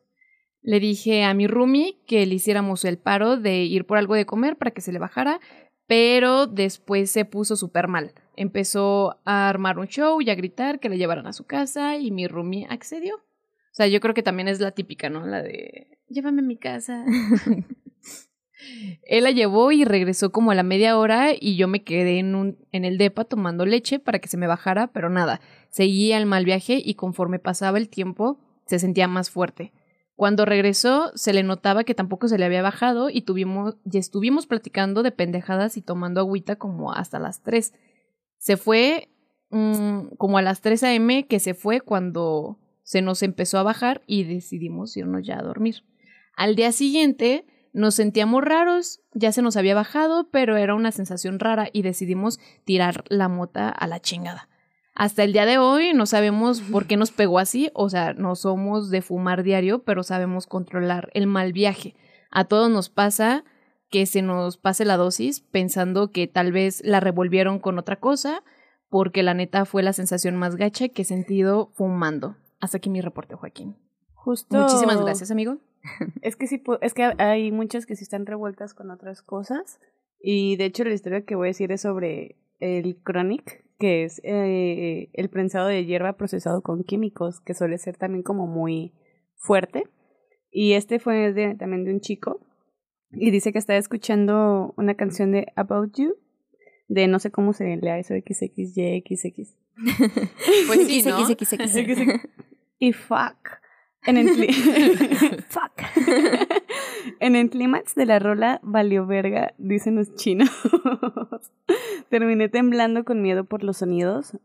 A: Le dije a mi roomie que le hiciéramos el paro de ir por algo de comer para que se le bajara, pero después se puso súper mal. Empezó a armar un show y a gritar que le llevaran a su casa y mi roomie accedió. O sea, yo creo que también es la típica, ¿no? La de, llévame a mi casa. Él la llevó y regresó como a la media hora y yo me quedé en, en el depa tomando leche para que se me bajara, pero nada, seguía el mal viaje y conforme pasaba el tiempo se sentía más fuerte. Cuando regresó se le notaba que tampoco se le había bajado y tuvimos y estuvimos platicando de pendejadas y tomando agüita como hasta las 3. Se fue mm, como a las 3 a.m. que se fue cuando se nos empezó a bajar y decidimos irnos ya a dormir. Al día siguiente nos sentíamos raros, ya se nos había bajado, pero era una sensación rara y decidimos tirar la mota a la chingada. Hasta el día de hoy no sabemos por qué nos pegó así, o sea, no somos de fumar diario, pero sabemos controlar el mal viaje. a todos nos pasa que se nos pase la dosis pensando que tal vez la revolvieron con otra cosa, porque la neta fue la sensación más gacha que he sentido fumando. Hasta aquí mi reporte, Joaquín.
C: Justo.
A: Muchísimas gracias, amigo.
C: Es que sí, es que hay muchas que sí están revueltas con otras cosas. Y de hecho, la historia que voy a decir es sobre el chronic, que es eh, el prensado de hierba procesado con químicos, que suele ser también como muy fuerte. Y este fue de, también de un chico. Y dice que estaba escuchando una canción de About You, de no sé cómo se lea eso, XXYXX.
A: Pues sí, ¿no?
B: XXX.
C: Y fuck. En el, fuck. en el clímax de la rola valió verga, dicen los chinos. Terminé temblando con miedo por los sonidos.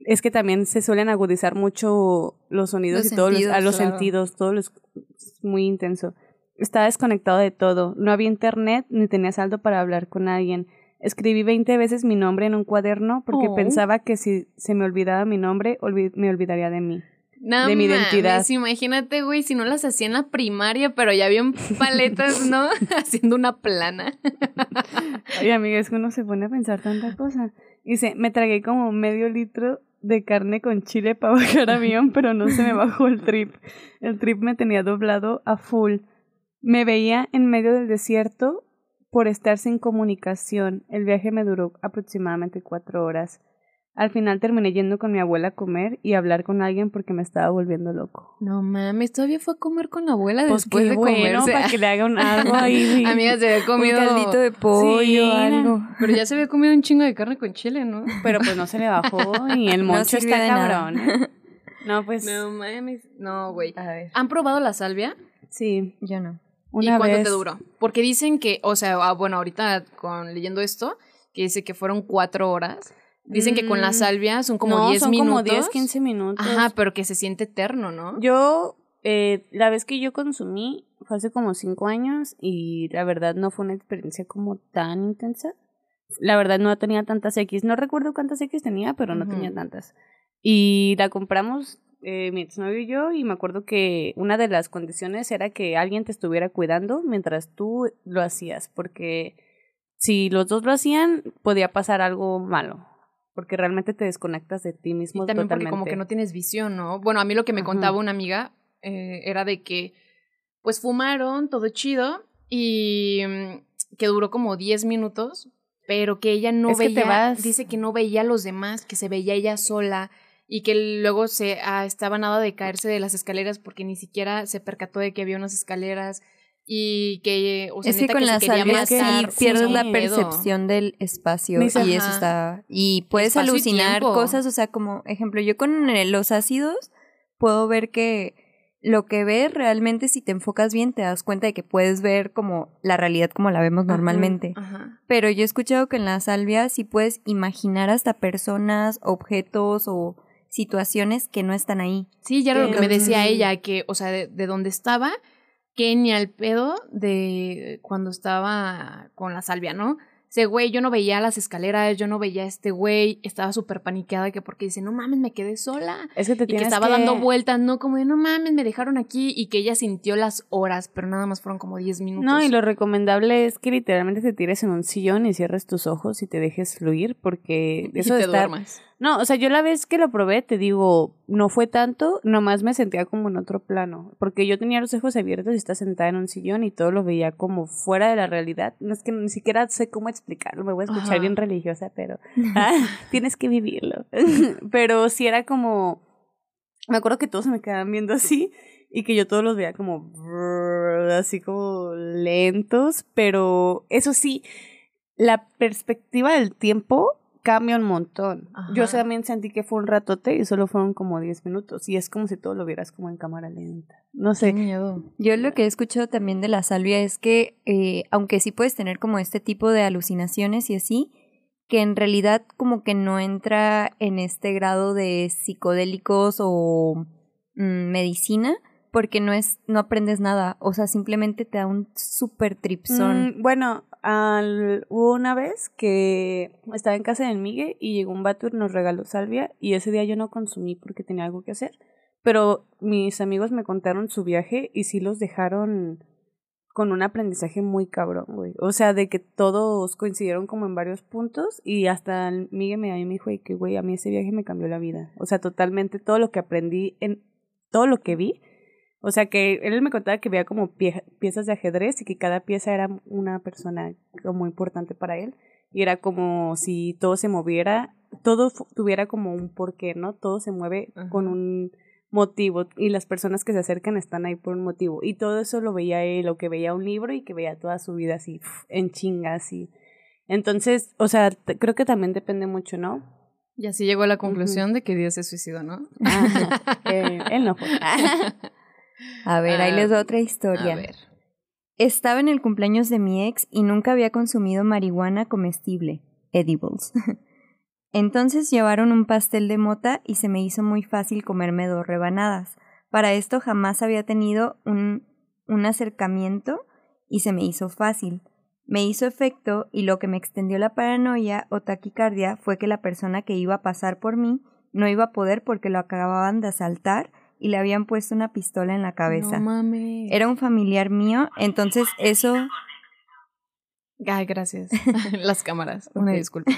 C: Es que también se suelen agudizar mucho los sonidos
B: Los
C: y todos los, a
B: sentidos,
C: los
B: claro.
C: sentidos, todo es muy intenso. Estaba desconectado de todo. No había internet ni tenía saldo para hablar con alguien. Escribí 20 veces mi nombre en un cuaderno porque
A: Oh.
C: pensaba que si se me olvidaba mi nombre, me olvidaría de mí.
A: No
C: de mi
A: mames,
C: identidad.
A: imagínate, güey, si no las hacía en la primaria, pero ya habían paletas, ¿no? Haciendo una plana.
C: Oye, amiga, es que uno se pone a pensar tanta cosa. Dice, me tragué como medio litro de carne con chile para bajar avión, pero no se me bajó el trip. El trip me tenía doblado a full. Me veía en medio del desierto por estar sin comunicación. El viaje me duró aproximadamente cuatro horas. Al final terminé yendo con mi abuela a comer y hablar con alguien porque me estaba volviendo loco.
A: No mames, todavía fue a comer con la abuela
C: Pues
A: después de
C: bueno,
A: comerse.
C: para que le hagan algo ahí.
A: Amigas, se había
B: Un
A: comido.
B: caldito de pollo,
C: Sí.
B: algo.
A: Pero ya se había comido un chingo de carne con chile, ¿no?
C: Pero pues no se le bajó y el
B: No
C: moncho
B: sirvió
C: está
B: nada.
C: cabrón. No, pues
A: No mames. No, güey. ¿Han probado la salvia?
C: sí.
B: Yo no.
C: Una
A: ¿Y cuánto
C: vez
A: te duró? Porque dicen que, o sea, ah, bueno, ahorita con leyendo esto, que dice que fueron cuatro horas. Dicen que con la
C: Mm,
A: salvia son como
C: no,
A: 10
C: son
A: minutos.
C: como 10, 15 minutos.
A: Ajá, pero que se siente eterno, ¿no?
C: Yo, eh, la vez que yo consumí fue hace como 5 años y la verdad no fue una experiencia como tan intensa. La verdad no tenía tantas X. No recuerdo cuántas X tenía, pero no tenía tantas. Y la compramos eh, mi exnovio y yo y me acuerdo que una de las condiciones era que alguien te estuviera cuidando mientras tú lo hacías, porque si los dos lo hacían podía pasar algo malo, porque realmente te desconectas de ti mismo
A: Y también porque como que no tienes visión, ¿no? Bueno, a mí lo que me
C: Ajá.
A: contaba una amiga eh, era de que, pues fumaron, todo chido, y mm, que duró como 10 minutos, pero que ella no
C: Es que te
A: veía,
C: vas-
A: dice que no veía a los demás, que se veía ella sola, y que luego se ah, estaba nada de caerse de las escaleras porque ni siquiera se percató de que había unas escaleras y que o sea,
B: es que con
A: se
B: la
A: quería
B: salvia sí pierdes
A: sí,
B: la percepción del espacio y eso está y puedes
A: Espacio
B: alucinar cosas, o sea, como ejemplo, yo con los ácidos puedo ver que lo que ves realmente si te enfocas bien te das cuenta de que puedes ver como la realidad como la vemos normalmente.
A: Ajá.
B: Pero yo he escuchado que en la salvia sí puedes imaginar hasta personas, objetos o situaciones que no están ahí.
A: Sí, ya era lo que me decía ella, que, o sea, de, de dónde estaba, que ni al pedo de cuando estaba con la salvia, ¿no? Ese güey, yo no veía las escaleras, yo no veía a este güey, estaba súper paniqueada que porque dice, no mames, me quedé sola.
C: Es que te
A: Y que
C: tienes
A: estaba
C: que-
A: dando vueltas, no como de, no mames, me dejaron aquí y que ella sintió las horas, pero nada más fueron como 10 minutos.
C: No, y lo recomendable es que literalmente te tires en un sillón y cierres tus ojos y te dejes fluir, porque
A: Y
C: eso
A: te
C: de estar...
A: duermas.
C: No, o sea, yo la vez que lo probé, te digo, no fue tanto, nomás me sentía como en otro plano, porque yo tenía los ojos abiertos y estaba sentada en un sillón y todo lo veía como fuera de la realidad. No es que ni siquiera sé cómo explicarlo, me voy a escuchar
A: Ajá.
C: bien religiosa, pero ah, tienes que vivirlo. pero sí era como, me acuerdo que todos se me quedaban viendo así y que yo todos los veía como así como lentos, pero eso sí, la perspectiva del tiempo cambia un montón. Yo también sentí que fue un ratote y solo fueron como 10 minutos y es como si todo lo vieras como en cámara lenta. No
A: Qué
C: sé.
A: miedo.
B: Yo lo que he escuchado también de la salvia es que, eh, aunque sí puedes tener como este tipo de alucinaciones y así, que en realidad como que no entra en este grado de psicodélicos o mm, medicina, porque no es, no aprendes nada, o sea, simplemente te da un super tripsón.
C: Mm, bueno, al- hubo una vez que estaba en casa de Miguel y llegó un vato nos regaló salvia y ese día yo no consumí porque tenía algo que hacer. Pero mis amigos me contaron su viaje y sí los dejaron con un aprendizaje muy cabrón, güey. O sea, de que todos coincidieron como en varios puntos y hasta Miguel me, me dijo que, güey, a mí ese viaje me cambió la vida. O sea, totalmente todo lo que aprendí, en todo lo que vi. O sea, que él me contaba que veía como piezas de ajedrez y que cada pieza era una persona como importante para él. Y era como si todo se moviera, todo tuviera como un porqué, ¿no? Todo se mueve con un motivo y las personas que se acercan están ahí por un motivo. Y todo eso lo veía él, o que veía un libro y que veía toda su vida así en chingas y entonces, o sea, creo que también depende mucho, ¿no?
A: Y así llegó a la conclusión de que Dios se suicidó, ¿no?
C: Eh, él no fue.
B: a ver, ahí les doy otra historia. A ver. Estaba en el cumpleaños de mi ex y nunca había consumido marihuana comestible, edibles. Entonces llevaron un pastel de mota y se me hizo muy fácil comerme dos rebanadas. Para esto jamás había tenido un, un acercamiento y se me hizo fácil. Me hizo efecto y lo que me extendió la paranoia o taquicardia fue que la persona que iba a pasar por mí no iba a poder porque lo acababan de asaltar y le habían puesto una pistola en la cabeza.
A: No mames.
B: Era un familiar mío, entonces eso
A: Ay, gracias. Las cámaras. Una disculpa.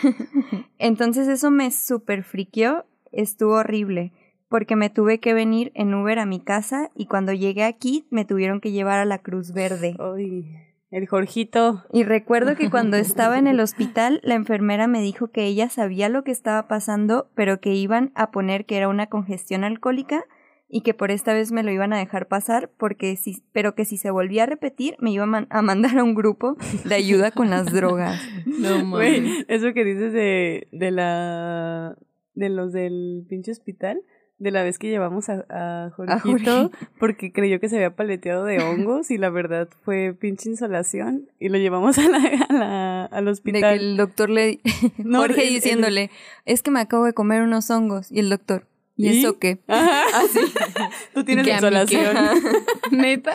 B: Entonces eso me super friqueó. Estuvo horrible. Porque me tuve que venir en Uber a mi casa y cuando llegué aquí me tuvieron que llevar a la Cruz Verde.
C: Ay, el Jorgito.
B: Y recuerdo que cuando estaba en el hospital, la enfermera me dijo que ella sabía lo que estaba pasando, pero que iban a poner que era una congestión alcohólica y que por esta vez me lo iban a dejar pasar porque si, pero que si se volvía a repetir me iban a, mandar a un grupo de ayuda con las drogas.
C: No mames. Eso que dices de, de la de los del pinche hospital, de la vez que llevamos a, a Jorgito porque creyó que se había paleteado de hongos y la verdad fue pinche insolación y lo llevamos a la, a la al hospital.
B: De que el doctor le Jorge diciéndole, "Es que me acabo de comer unos hongos" y el doctor ¿Y, eso qué?
C: Así. Tú tienes insolación.
A: ¿Neta?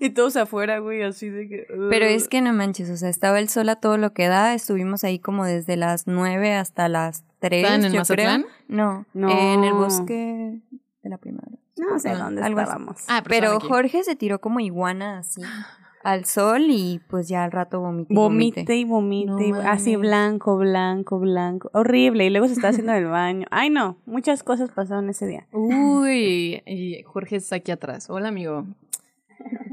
C: Y todos afuera, güey, así de que...
B: Pero es que no manches, o sea, estaba el sol a todo lo que da, estuvimos ahí como desde las nueve hasta las tres,
A: en el
B: yo
A: Mazatlán?
B: No, no. en el bosque de la primavera.
C: No sé dónde estábamos.
B: Ah, pero Jorge se tiró como iguana así al sol y pues ya al rato vomité.
C: Vomite y vomite, así blanco, blanco, blanco. Horrible. Y luego se está haciendo el baño. Ay, no, muchas cosas pasaron ese día.
A: Uy, y Jorge está aquí atrás. Hola, amigo.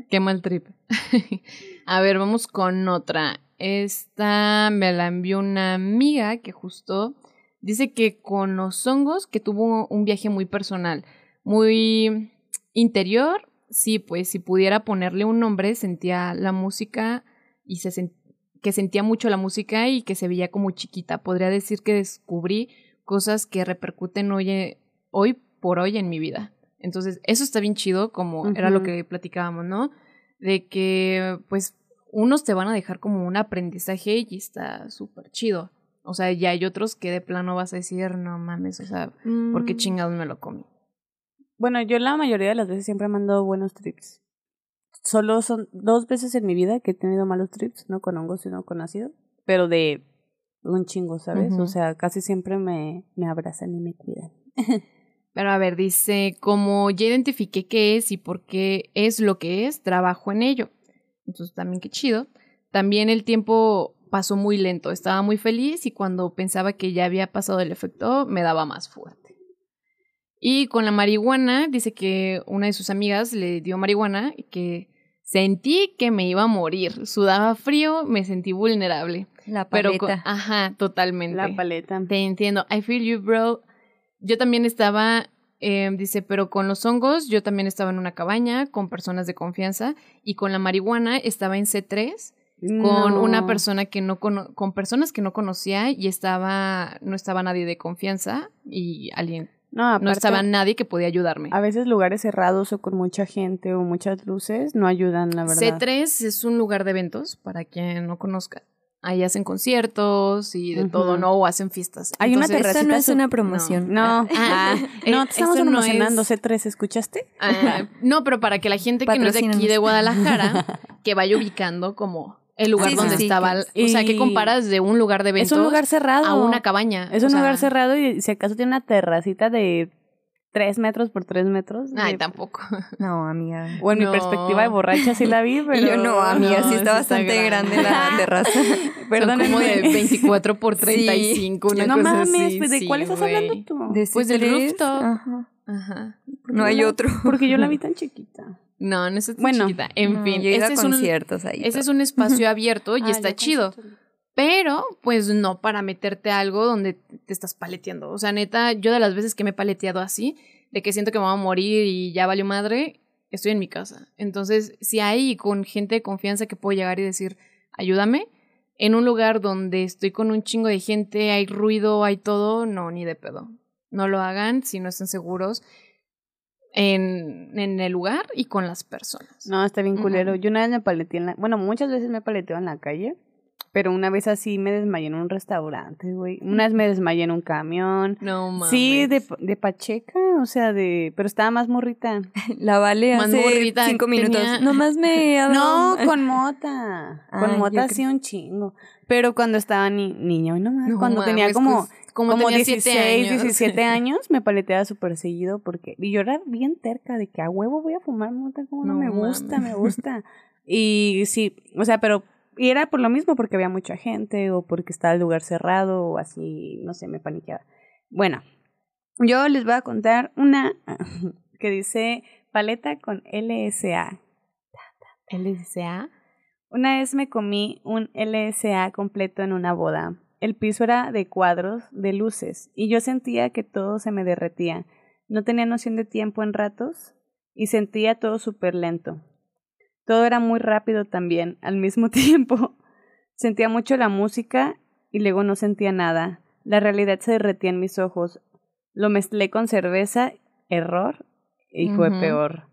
A: Qué mal trip. A ver, vamos con otra. Esta me la envió una amiga que justo dice que con los hongos, que tuvo un viaje muy personal, muy interior sí, pues si pudiera ponerle un nombre, sentía la música y se que sentía mucho la música y que se veía como chiquita. Podría decir que descubrí cosas que repercuten hoy, eh, hoy por hoy en mi vida. Entonces, eso está bien chido, como era lo que platicábamos, ¿no? De que, pues, unos te van a dejar como un aprendizaje y está súper chido. O sea, ya hay otros que de plano vas a decir, no mames, o sea, ¿por qué mm. chingados me lo comí?
C: Bueno, yo la mayoría de las veces siempre he mandado buenos trips. Solo son dos veces en mi vida que he tenido malos trips, no con hongos, sino con ácido, pero de un chingo, ¿sabes? O sea, casi siempre me, me abrazan y me cuidan.
A: Pero a ver, dice, como ya identifiqué qué es y por qué es lo que es, trabajo en ello. Entonces también qué chido. También el tiempo pasó muy lento, estaba muy feliz y cuando pensaba que ya había pasado el efecto, me daba más fuerte. Y con la marihuana, dice que una de sus amigas le dio marihuana y que sentí que me iba a morir. Sudaba frío, me sentí vulnerable.
B: La paleta.
A: ajá, totalmente.
C: La paleta.
A: Te entiendo. I feel you, bro. Yo también estaba, eh, dice, pero con los hongos yo también estaba en una cabaña con personas de confianza y con la marihuana estaba en C3 con una persona que no con personas que no conocía y estaba no estaba nadie de confianza y alguien no, no estaba nadie que podía ayudarme.
C: A veces lugares cerrados o con mucha gente o muchas luces no ayudan, la verdad.
A: C3 es un lugar de eventos, para quien no conozca. Ahí hacen conciertos y de todo, ¿no? O hacen fiestas.
B: Hay una terraza. no es una promoción.
C: No, ah, no, te estamos promocionando C3, ¿escuchaste?
A: Ah, no, pero para que la gente que no es de aquí de Guadalajara, que vaya ubicando como el lugar donde estaba. o sea, ¿qué comparas de un lugar de eventos?
C: Es un lugar cerrado.
A: A una cabaña.
C: Es un lugar cerrado y si acaso tiene una terracita de tres metros por tres metros.
A: Ay,
C: de-
A: tampoco.
B: No, amiga.
C: o en mi perspectiva de borracha sí la vi, pero...
B: Yo no, amiga,
A: no,
B: sí está
A: está
B: bastante
A: grande.
B: grande la terraza.
A: Son como de 24 por 35, una
C: no
A: cosa
C: mames,
A: así.
C: pues, ¿de cuál estás hablando tú?
B: De
A: Pues del rooftop.
B: Ajá.
A: Ajá.
B: No hay
C: la-
B: otro.
C: Porque yo la vi tan chiquita.
A: No, no es tan
C: Bueno,
A: chiquita. En
B: No,
A: fin,
B: yo ido a
A: ese es, un,
B: conciertos ahí.
A: ese es un espacio abierto y
C: Ah,
A: está chido. Pero, pues no para meterte a algo donde te estás paleteando. O sea, neta, yo de las veces que me he paleteado así, de que siento que me voy a morir y ya valió madre, estoy en mi casa. Entonces, si hay con gente de confianza que puedo llegar y decir, ayúdame, en un lugar donde estoy con un chingo de gente, hay ruido, hay todo, no, ni de pedo. No lo hagan si no están seguros en, en el lugar y con las personas.
C: No, está bien culero. Yo una vez me paleteé en la... Bueno, muchas veces me paleteo en la calle. Pero una vez así me desmayé en un restaurante, güey. Una vez me desmayé en un camión.
A: No mames.
C: Sí, de, de Pacheca, o sea, de... Pero estaba más morrita.
B: La Vale
A: Más
B: hace
A: morrita,
B: cinco minutos.
A: tenía-
B: Nomás me
C: No, con mota. Con mota sí un chingo. Pero cuando estaba ni niña, no más.
A: No
C: cuando tenía como...
A: pues, como,
C: como
A: tenía
C: 16,
A: siete años.
C: 17 años, me paleteaba súper seguido porque... Y yo era bien terca de que a huevo voy a fumar mota, como no,
A: No
C: me gusta, me gusta. Y sí, o sea, pero... Y era por lo mismo, porque había mucha gente o porque estaba el lugar cerrado o así, no sé, me paniqueaba. Bueno, yo les voy a contar una que dice paleta con LSA.
A: LSA.
C: Una vez me comí un LSA completo en una boda. El piso era de cuadros, de luces, y yo sentía que todo se me derretía. No tenía noción de tiempo en ratos y sentía todo súper lento. Todo era muy rápido también, al mismo tiempo. Sentía mucho la música y luego no sentía nada. La realidad se derretía en mis ojos. Lo mezclé con cerveza, error, y fue peor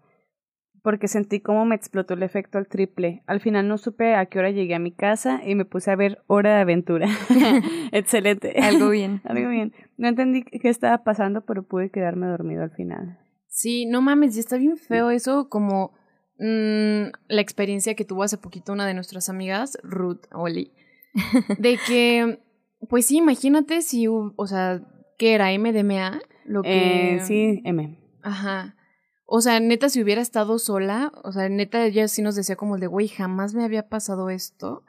C: porque sentí cómo me explotó el efecto al triple. Al final no supe a qué hora llegué a mi casa y me puse a ver Hora de Aventura. Excelente.
B: Algo bien.
C: Algo bien. No entendí qué estaba pasando, pero pude quedarme dormido al final.
A: Sí, no mames, y está bien feo eso, como mm, la experiencia que tuvo hace poquito una de nuestras amigas, Ruth Oli, de que, pues sí, imagínate si, hu- o sea, ¿qué era MDMA? Lo que...
C: Eh, sí, M.
A: Ajá. O sea, neta, si hubiera estado sola, o sea, neta, ella sí nos decía como de, güey, jamás me había pasado esto.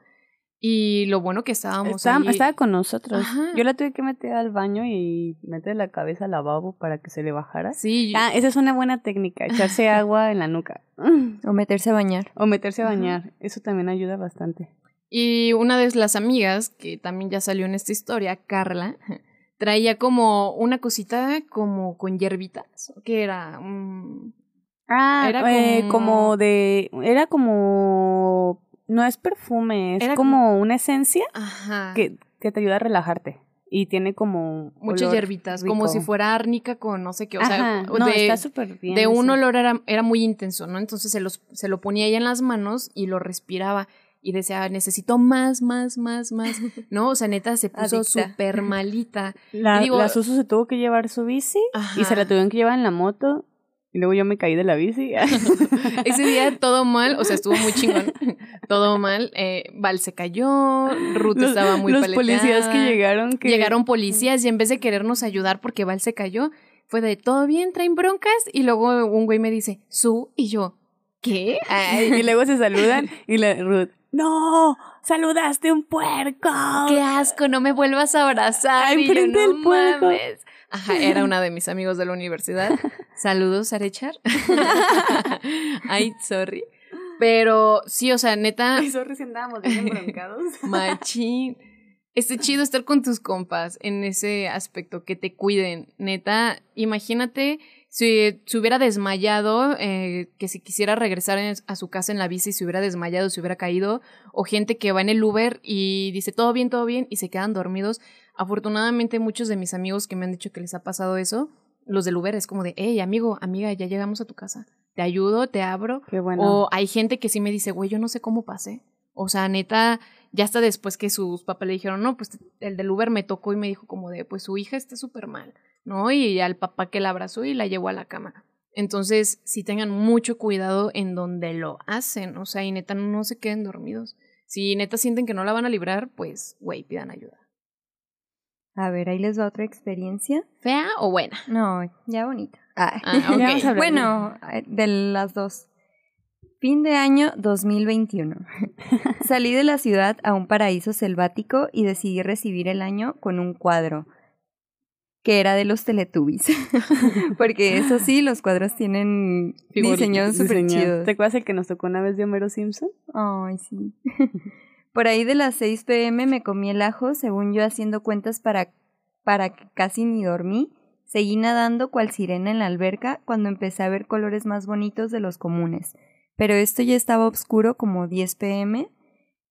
A: Y lo bueno que estábamos
C: Estaba,
A: ahí.
C: estaba con nosotros.
A: Ajá.
C: Yo la tuve que meter al baño y meter la cabeza al lavabo para que se le bajara.
A: Sí,
C: Ah, esa es una buena técnica, echarse agua en la nuca.
B: O meterse a bañar.
C: O meterse a
A: Ajá.
C: bañar. Eso también ayuda bastante.
A: Y una de las amigas, que también ya salió en esta historia, Carla, traía como una cosita como con hierbitas, que era mm,
C: Ah,
A: Era
C: era
A: como-
C: como... de... Era como... No es perfume, es
A: Era
C: como una esencia
A: ajá,
C: que, que te ayuda a relajarte. Y tiene como...
A: muchas hierbitas, como
C: rico.
A: si fuera árnica con no sé qué, o sea,
C: no,
A: de,
C: está súper bien.
A: de un olor era, era muy intenso, ¿no? Entonces se, los, se lo ponía ella en las manos y lo respiraba. Y decía, necesito más, más, más, más. ¿No? O sea, neta, se puso súper malita.
C: La,
A: digo-
C: la Susu se tuvo que llevar su bici y se la tuvieron que llevar en la moto. Y luego yo me caí de la bici.
A: Ese día todo mal, o sea, estuvo muy chingón. todo mal. Eh, Val se cayó, Ruth
C: los,
A: estaba muy
C: Los policías que
A: paleteada.
C: llegaron. Que,
A: Llegaron policías y en vez de querernos ayudar porque Val se cayó, fue de todo bien, traen broncas. Y luego un güey me dice, su, y yo, ¿qué?
C: Ay, y luego se saludan y la Ruth, ¡No! ¡Saludaste un puerco!
A: ¡Qué asco! No me vuelvas a abrazar.
C: Enfrente
A: "No
C: del puerco".
A: mames". Ajá, era una de mis amigos de la universidad. Saludos, Arechar. Ay, sorry. Pero sí, o sea, neta,
C: Ay, sorry si andábamos bien embroncados.
A: machín. Está chido estar con tus compas en ese aspecto, que te cuiden. Neta, imagínate si se hubiera desmayado, eh, que si quisiera regresar en- a su casa en la bici, se hubiera desmayado, se hubiera caído, o gente que va en el Uber y dice todo bien, todo bien, y se quedan dormidos. Afortunadamente, muchos de mis amigos que me han dicho que les ha pasado eso, los del Uber es como de, hey, amigo, amiga, ya llegamos a tu casa. Te ayudo, te abro.
C: Qué bueno.
A: O hay gente que sí me dice, güey, yo no sé cómo pasé. O sea, neta, ya hasta después que sus papás le dijeron, no, pues el del Uber me tocó y me dijo como de, pues su hija está súper mal, ¿no? Y al papá que la abrazó y la llevó a la cama. Entonces, sí tengan mucho cuidado en donde lo hacen, o sea, y neta no se queden dormidos. Si neta sienten que no la van a librar, pues, güey, pidan ayuda.
B: A ver, ahí les va otra experiencia.
A: ¿Fea o buena?
B: No, ya bonita. Ah,
A: Ah, ok.
C: Ya vamos a hablar.
B: Bueno, eh, de las dos. Fin de año 2021. Salí de la ciudad a un paraíso selvático y decidí recibir el año con un cuadro que era de los Teletubbies. Porque eso sí, los cuadros tienen diseños súper chidos.
C: ¿Te acuerdas el que nos tocó una vez de Homero Simpson?
B: Ay, sí. Por ahí de las 6 pm me comí el ajo, según yo haciendo cuentas para, para que casi ni dormí. Seguí nadando cual sirena en la alberca cuando empecé a ver colores más bonitos de los comunes. Pero esto ya estaba oscuro como 10 pm.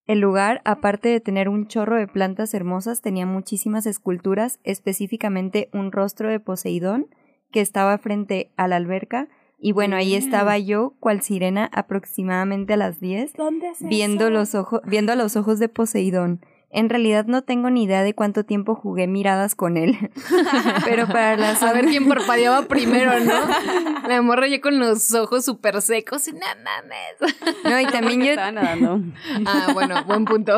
B: El lugar, aparte de tener un chorro de plantas hermosas, tenía muchísimas esculturas, específicamente un rostro de Poseidón que estaba frente a la alberca. Y bueno, ahí estaba yo, cual sirena, aproximadamente a las 10,
C: ¿Dónde hace
B: viendo los ojos, viendo a los ojos de Poseidón. En realidad no tengo ni idea de cuánto tiempo jugué miradas con él. Pero para las
A: A ver quién parpadeaba primero, ¿no? La morra ya con los ojos súper secos y no mames.
B: No, y también yo
C: Estaba nadando.
A: Ah, bueno, buen punto.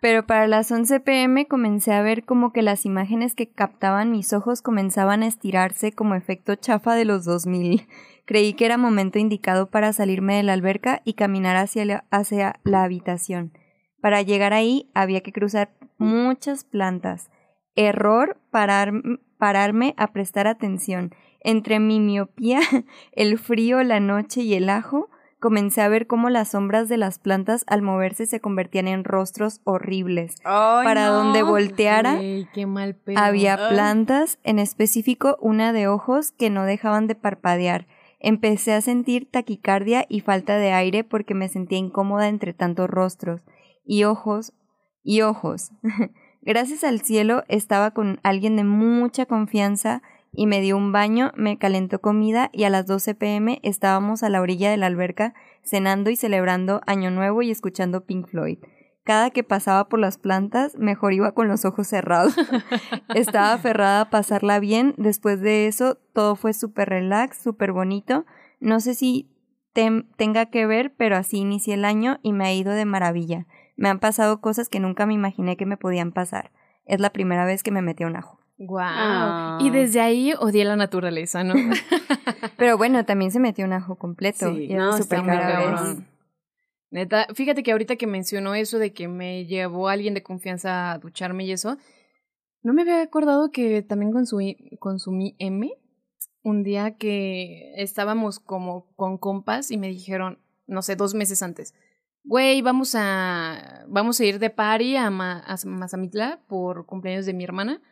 B: Pero para las 11 pm comencé a ver como que las imágenes que captaban mis ojos comenzaban a estirarse como efecto chafa de los 2000. Creí que era momento indicado para salirme de la alberca y caminar hacia la, hacia la habitación. Para llegar ahí había que cruzar muchas plantas. Error parar, pararme a prestar atención. Entre mi miopía, el frío, la noche y el ajo, comencé a ver cómo las sombras de las plantas al moverse se convertían en rostros horribles. Para donde volteara
A: qué mal
B: había plantas, en específico una de ojos que no dejaban de parpadear. Empecé a sentir taquicardia y falta de aire porque me sentía incómoda entre tantos rostros. Y ojos, y ojos. Gracias al cielo estaba con alguien de mucha confianza y me dio un baño, me calentó comida y a las 12 pm estábamos a la orilla de la alberca cenando y celebrando Año Nuevo y escuchando Pink Floyd. Cada que pasaba por las plantas, mejor iba con los ojos cerrados. Estaba aferrada a pasarla bien. Después de eso, todo fue súper relax, súper bonito. No sé si tem- tenga que ver, pero así inicié el año y me ha ido de maravilla. Me han pasado cosas que nunca me imaginé que me podían pasar. Es la primera vez que me metí a un ajo.
A: Guau.
C: Ah.
A: Y desde ahí odié la naturaleza, ¿no?
B: Pero bueno, también se metió un ajo completo.
C: Sí,
B: y
C: no, está muy
B: rara vez.
C: cabrón.
A: Neta, fíjate que ahorita que mencionó eso de que me llevó alguien de confianza a ducharme y eso, no me había acordado que también consumí, M un día que estábamos como con compas y me dijeron, no sé, dos meses antes, güey, vamos a, vamos a ir de party a, Ma- a Mazamitla por cumpleaños de mi hermana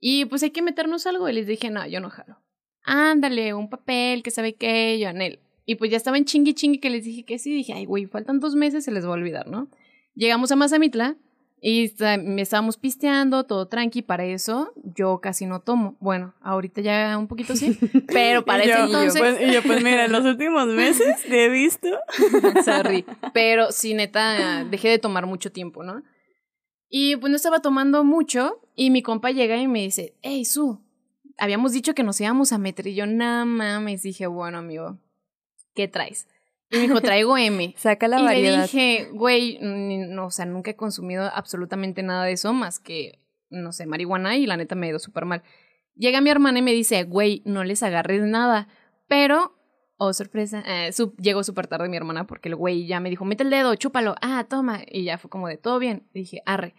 A: y pues hay que meternos algo. Y les dije, no, yo no jalo. Ándale, un papel, que sabe qué, yo él. Y pues ya estaba en chingui chingui que les dije que sí. Dije, ay, güey, faltan dos meses, se les va a olvidar, ¿no? Llegamos a Mazamitla y está- me estábamos pisteando, todo tranqui. Para eso yo casi no tomo. Bueno, ahorita ya un poquito sí, pero para
C: y
A: ese
C: yo,
A: entonces.
C: pues, y yo, pues mira, en los últimos meses te he visto.
A: Sorry. Pero sí, neta, dejé de tomar mucho tiempo, ¿no? Y pues no estaba tomando mucho y mi compa llega y me dice, hey, Su, habíamos dicho que nos íbamos a meter y yo, nada mames, dije, bueno, amigo, ¿qué traes? Y me dijo, traigo M.
B: Saca la
A: y
B: variedad.
A: le dije, güey, no, o sea, nunca he consumido absolutamente nada de eso más que, no sé, marihuana y la neta me ha ido súper mal. Llega mi hermana y me dice, güey, no les agarres nada. Pero, oh, sorpresa, eh, su- llegó súper tarde mi hermana porque el güey ya me dijo, mete el dedo, chúpalo, ah, toma. Y ya fue como de, todo bien. Y dije, arre.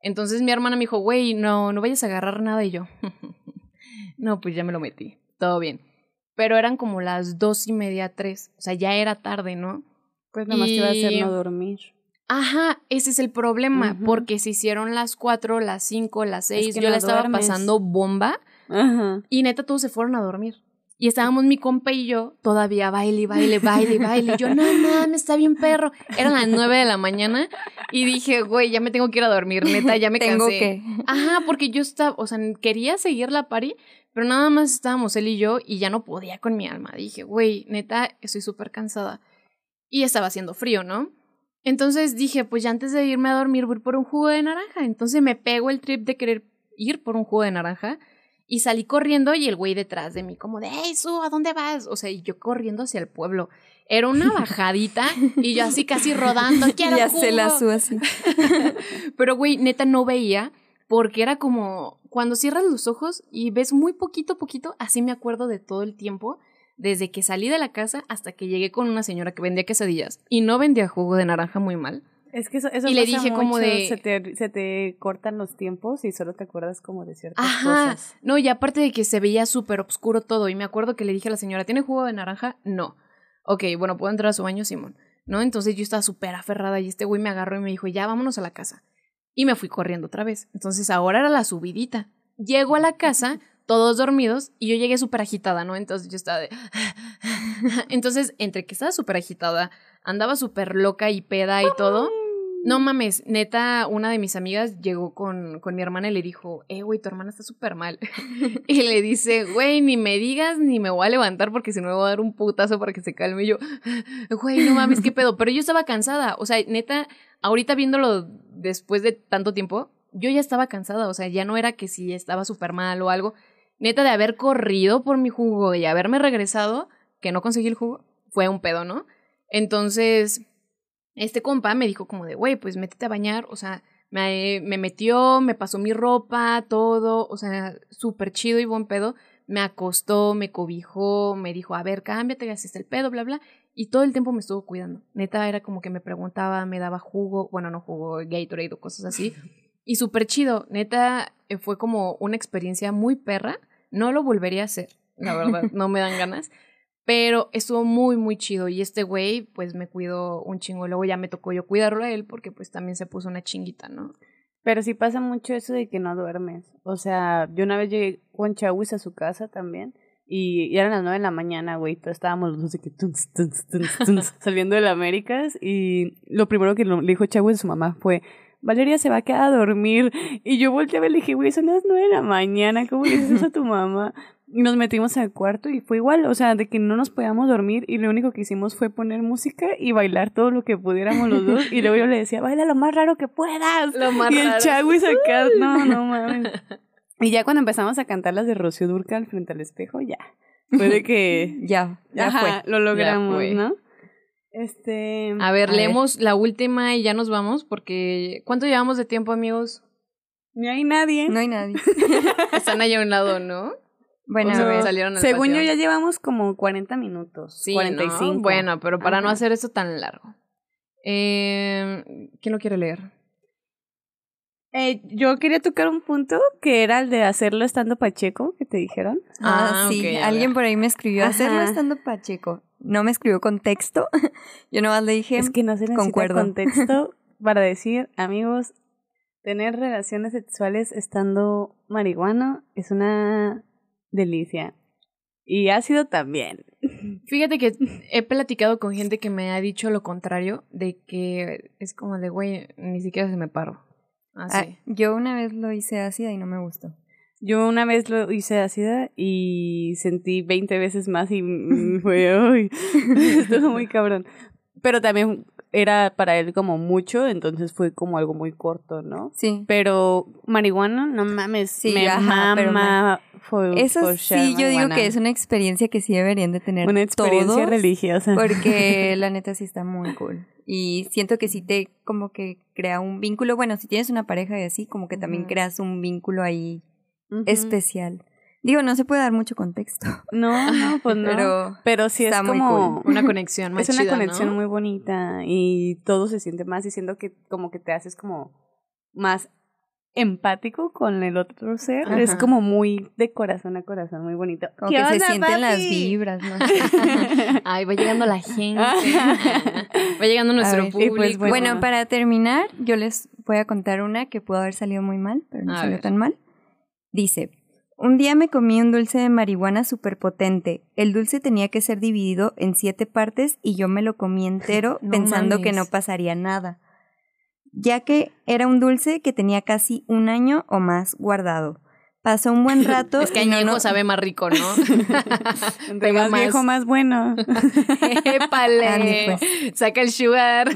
A: Entonces mi hermana me dijo, güey, no, no vayas a agarrar nada. Y yo, no, pues ya me lo metí, todo bien. Pero eran como las dos y media, tres. O sea, ya era tarde, ¿no?
C: Pues nada más te iba a hacer
A: Y-
C: no dormir.
A: Ajá, ese es el problema, porque se hicieron las cuatro, las cinco, las seis,
C: que
A: yo
C: no
A: la estaba
C: duermes.
A: pasando bomba
C: Ajá.
A: y neta todos se fueron a dormir. Y estábamos mi compa y yo todavía baile, baile, baile, baile. Y yo, no mames, está bien perro. Eran las nueve de la mañana y dije, güey, ya me tengo que ir a dormir, neta, ya me
B: Tengo
A: cansé.
B: que.
A: Ajá, porque yo estaba, o sea, quería seguir la party, pero nada más estábamos él y yo y ya no podía con mi alma. Dije, güey, neta, estoy súper cansada. Y estaba haciendo frío, ¿no? Entonces dije, pues ya antes de irme a dormir voy por un jugo de naranja. Entonces me pego el trip de querer ir por un jugo de naranja y salí corriendo y el güey detrás de mí como de, hey, Su, ¿a dónde vas? O sea, y yo corriendo hacia el pueblo. Era una bajadita y yo así casi rodando, quiero
B: Ya
A: jugo".
B: se la su así.
A: Pero, güey, neta no veía porque era como cuando cierras los ojos y ves muy poquito a poquito, así me acuerdo de todo el tiempo, desde que salí de la casa hasta que llegué con una señora que vendía quesadillas y no vendía jugo de naranja muy mal.
C: Es que eso, eso
A: Y le dije como de-
C: Se te, se te cortan los tiempos y solo te acuerdas como de ciertas
A: Ajá.
C: cosas.
A: No, y aparte de que se veía súper oscuro todo. Y me acuerdo que le dije a la señora, ¿tiene jugo de naranja? No. Ok, bueno, ¿puedo entrar a su baño, Simón? ¿No? Entonces yo estaba súper aferrada y este güey me agarró y me dijo, ya, vámonos a la casa. Y me fui corriendo otra vez. Entonces ahora era la subidita. Llego a la casa, todos dormidos, y yo llegué súper agitada, ¿no? Entonces yo estaba de... Entonces, entre que estaba súper agitada, andaba súper loca y peda y todo. No mames, neta, una de mis amigas llegó con, con mi hermana y le dijo, eh, güey, tu hermana está súper mal. y le dice, güey, ni me digas ni me voy a levantar porque si no me voy a dar un putazo para que se calme. Y yo, güey, no mames, qué pedo. Pero yo estaba cansada. O sea, neta, ahorita viéndolo después de tanto tiempo, yo ya estaba cansada. O sea, ya no era que si estaba súper mal o algo. Neta, de haber corrido por mi jugo y haberme regresado, que no conseguí el jugo, fue un pedo, ¿no? Entonces, este compa me dijo como de, güey, pues métete a bañar, o sea, me, me metió, me pasó mi ropa, todo, o sea, súper chido y buen pedo. Me acostó, me cobijó, me dijo, a ver, cámbiate, ya hiciste el pedo, bla, bla. Y todo el tiempo me estuvo cuidando. Neta, era como que me preguntaba, me daba jugo, bueno, no jugo, Gatorade o cosas así. Y súper chido, neta, eh, fue como una experiencia muy perra. No lo volvería a hacer, la verdad, no me dan ganas. Pero estuvo muy, muy chido. Y este güey, pues me cuidó un chingo. Luego ya me tocó yo cuidarlo a él porque pues también se puso una chinguita, ¿no?
C: Pero sí pasa mucho eso de que no duermes. O sea, yo una vez llegué con Chawis a su casa también. Y eran las nueve de la mañana, güey. Todos estábamos los dos de que tuns, tuns, tuns, tuns, saliendo de la Américas. Y lo primero que le dijo Chawis a su mamá fue: Valeria se va a quedar a dormir. Y yo volteé a ver y le dije, güey, son las nueve de la mañana. ¿Cómo le dices eso a tu mamá? Y nos metimos al cuarto y fue igual. O sea, de que no nos podíamos dormir. Y lo único que hicimos fue poner música y bailar todo lo que pudiéramos los dos. Y luego yo le decía, baila lo más raro que puedas.
A: Lo más
C: Y el
A: raro.
C: Chagüis acá, no, no mames. Y ya cuando empezamos a cantar las de Rocío Durcal frente al espejo, ya. Fue de que.
B: Ya, ya
C: Ajá,
B: fue.
C: lo logramos,
A: fue.
C: ¿no? Este.
A: A ver,
B: A ver.
A: leemos la última y ya nos vamos porque... ¿Cuánto llevamos de tiempo, amigos?
C: No hay nadie.
B: No hay nadie.
A: Están allá a un lado, ¿no?
B: Bueno,
A: O
B: a
A: sea,
B: ver.
A: salieron al
C: Según yo ya llevamos como 40 minutos.
A: Sí,
C: 45.
A: ¿no? Bueno, pero para no hacer esto tan largo. Eh, ¿Quién lo quiere leer?
C: Eh, yo quería tocar un punto que era el de hacerlo estando Pacheco, que te dijeron.
B: Ah,
A: Ah,
B: sí. Alguien por ahí me escribió hacerlo
C: Ajá.
B: estando Pacheco. No me escribió con texto. Yo nomás le dije.
C: Es que no se necesita
B: concuerdo.
C: contexto para decir, amigos, tener relaciones sexuales estando marihuano es una delicia. Y ácido también.
A: Fíjate que he platicado con gente que me ha dicho lo contrario, de que es como de, güey, ni siquiera se me paro.
B: Ah,
A: Así.
B: yo una vez lo hice ácida y no me gustó.
C: Yo una vez lo hice ácida y sentí 20 veces más y fue, estuvo muy cabrón. Pero también era para él como mucho, entonces fue como algo muy corto, ¿no?
B: Sí.
C: Pero marihuana, no mames,
B: Sí,
C: me
B: ajá, pero
C: mama for-
B: Eso
C: for
B: sí, yo digo que es una experiencia que sí deberían de tener
C: una experiencia
B: todos,
C: religiosa.
B: Porque la neta sí está muy cool. Y siento que sí te como que crea un vínculo. Bueno, si tienes una pareja y así, como que también creas un vínculo ahí especial. Digo, no se puede dar mucho contexto.
C: No, no, pues no. Pero,
B: Pero
C: sí es
B: está muy
C: como
A: Una conexión más
C: es una
A: chida,
C: conexión
A: ¿no?
C: muy bonita y todo se siente más diciendo que como que te haces como más empático con el otro ser.
A: Ajá.
C: Es como muy de corazón a corazón, muy bonito.
B: como
C: ¿Qué
B: que se sienten las vibras, ¿no?
A: Ay, va llegando la gente. va llegando nuestro
B: ver, y
A: público.
C: pues,
B: Bueno,
C: Bueno.
B: para terminar, yo les voy a contar una que pudo haber salido muy mal, pero no
A: A
B: salió
A: ver.
B: tan mal. Dice, un día me comí un dulce de marihuana súper potente. El dulce tenía que ser dividido en siete partes y yo me lo comí entero
A: No
B: pensando que no pasaría nada, ya que era un dulce que tenía casi un año o más guardado. Pasó un buen rato
A: es que
B: no,
A: añejo
B: no-
A: sabe más rico, ¿no?
C: Entre más
A: más.
C: viejo, más bueno.
A: ¡Épale!
B: Pues.
A: Saca el sugar.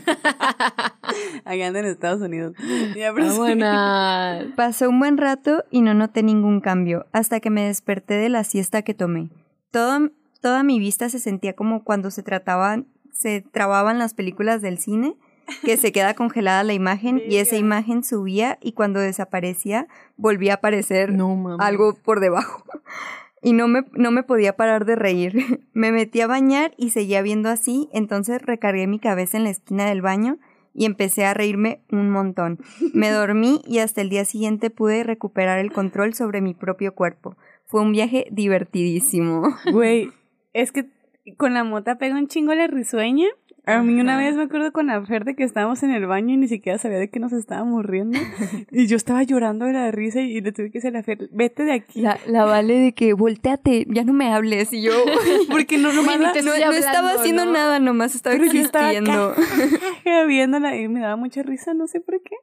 C: Allá anda en Estados Unidos. Ya, pero sí.
A: Buena.
B: Pasó un buen rato y no noté ningún cambio, hasta que me desperté de la siesta que tomé. Todo, toda mi vista se sentía como cuando se trataban, se trababan las películas del cine, que se queda congelada la imagen y esa imagen subía y cuando desaparecía volvía a aparecer
A: No
B: algo por debajo. Y no me, no me podía parar de reír. Me metí a bañar y seguía viendo así, entonces recargué mi cabeza en la esquina del baño y empecé a reírme un montón. Me dormí y hasta el día siguiente pude recuperar el control sobre mi propio cuerpo. Fue un viaje divertidísimo.
C: Güey, es que con la mota pega un chingo la risueña. A mí una vez me acuerdo con la Fer de que estábamos en el baño y ni siquiera sabía de que nos estábamos riendo. Y yo estaba llorando de la risa y le tuve que decir a la Fer, vete de aquí.
B: La, la vale de que volteate, ya no me hables. Y yo,
C: Porque no, nomás la-
B: no,
A: estoy
B: no estaba
A: hablando,
B: haciendo
A: ¿no?
B: nada, nomás estaba
C: Pero yo estaba
B: existiendo.
C: viéndola y me daba mucha risa, no sé por qué.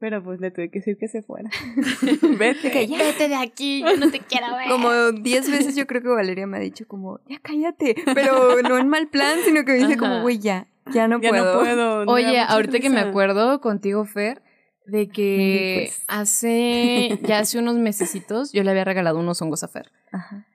C: Pero pues le tuve que decir que se fuera. Vete.
B: Que ya-
A: Vete de aquí, yo no te quiero ver.
B: Como diez veces yo creo que Valeria me ha dicho como, ya cállate, pero no en mal plan, sino que me dice como, güey, ya, ya no
C: ya
B: puedo.
C: no puedo. da
A: Oye, ahorita que me acuerdo contigo, Fer, de que
B: pues.
A: hace ya hace unos mesecitos yo le había regalado unos hongos a Fer.
B: Ajá.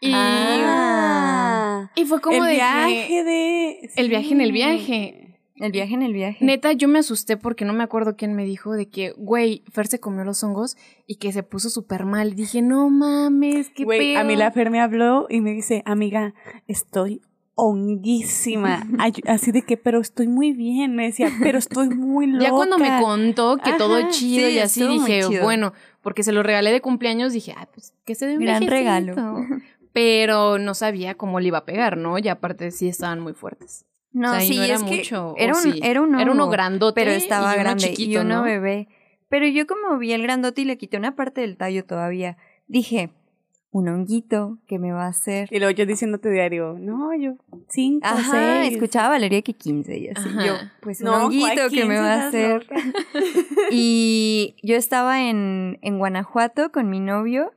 A: Y,
C: Ah,
A: y fue como
C: el
A: de
C: viaje
A: que-
C: de...
A: el viaje en el viaje.
B: El viaje en el viaje.
A: Neta, yo me asusté porque no me acuerdo quién me dijo de que, güey, Fer se comió los hongos y que se puso súper mal. Dije, no mames, qué
C: Güey, a mí
A: pedo".
C: la Fer me habló y me dice, amiga, estoy honguísima. Ay- Así de que, pero estoy muy bien. Me decía, pero estoy muy loca.
A: Ya cuando me contó que todo chido
B: sí,
A: y así, dije, bueno, porque se lo regalé de cumpleaños, dije, ah, pues que se dé un
B: Gran
A: viajecito".
B: regalo.
A: Pero no sabía cómo le iba a pegar, ¿no? Y aparte sí estaban muy fuertes.
B: No,
A: O sea, y
B: sí,
A: no era
B: es que
A: mucho, ¿o
B: era un,
A: sí?
B: era un
A: Era uno grandote,
B: pero estaba
A: y uno
B: grande
A: chiquito,
B: y uno
A: ¿no?
B: bebé. Pero yo como vi el grandote y le quité una parte del tallo todavía, dije, un honguito que me va a hacer.
C: Y luego yo diciéndote diario, no, yo cinco,
B: Ajá,
C: seis.
B: escuchaba a Valeria que 15 y así.
A: Ajá.
B: Yo, pues un
C: No,
B: honguito
C: ¿cuál
B: que me
C: 15?
B: va a hacer. Y yo estaba en, en Guanajuato con mi novio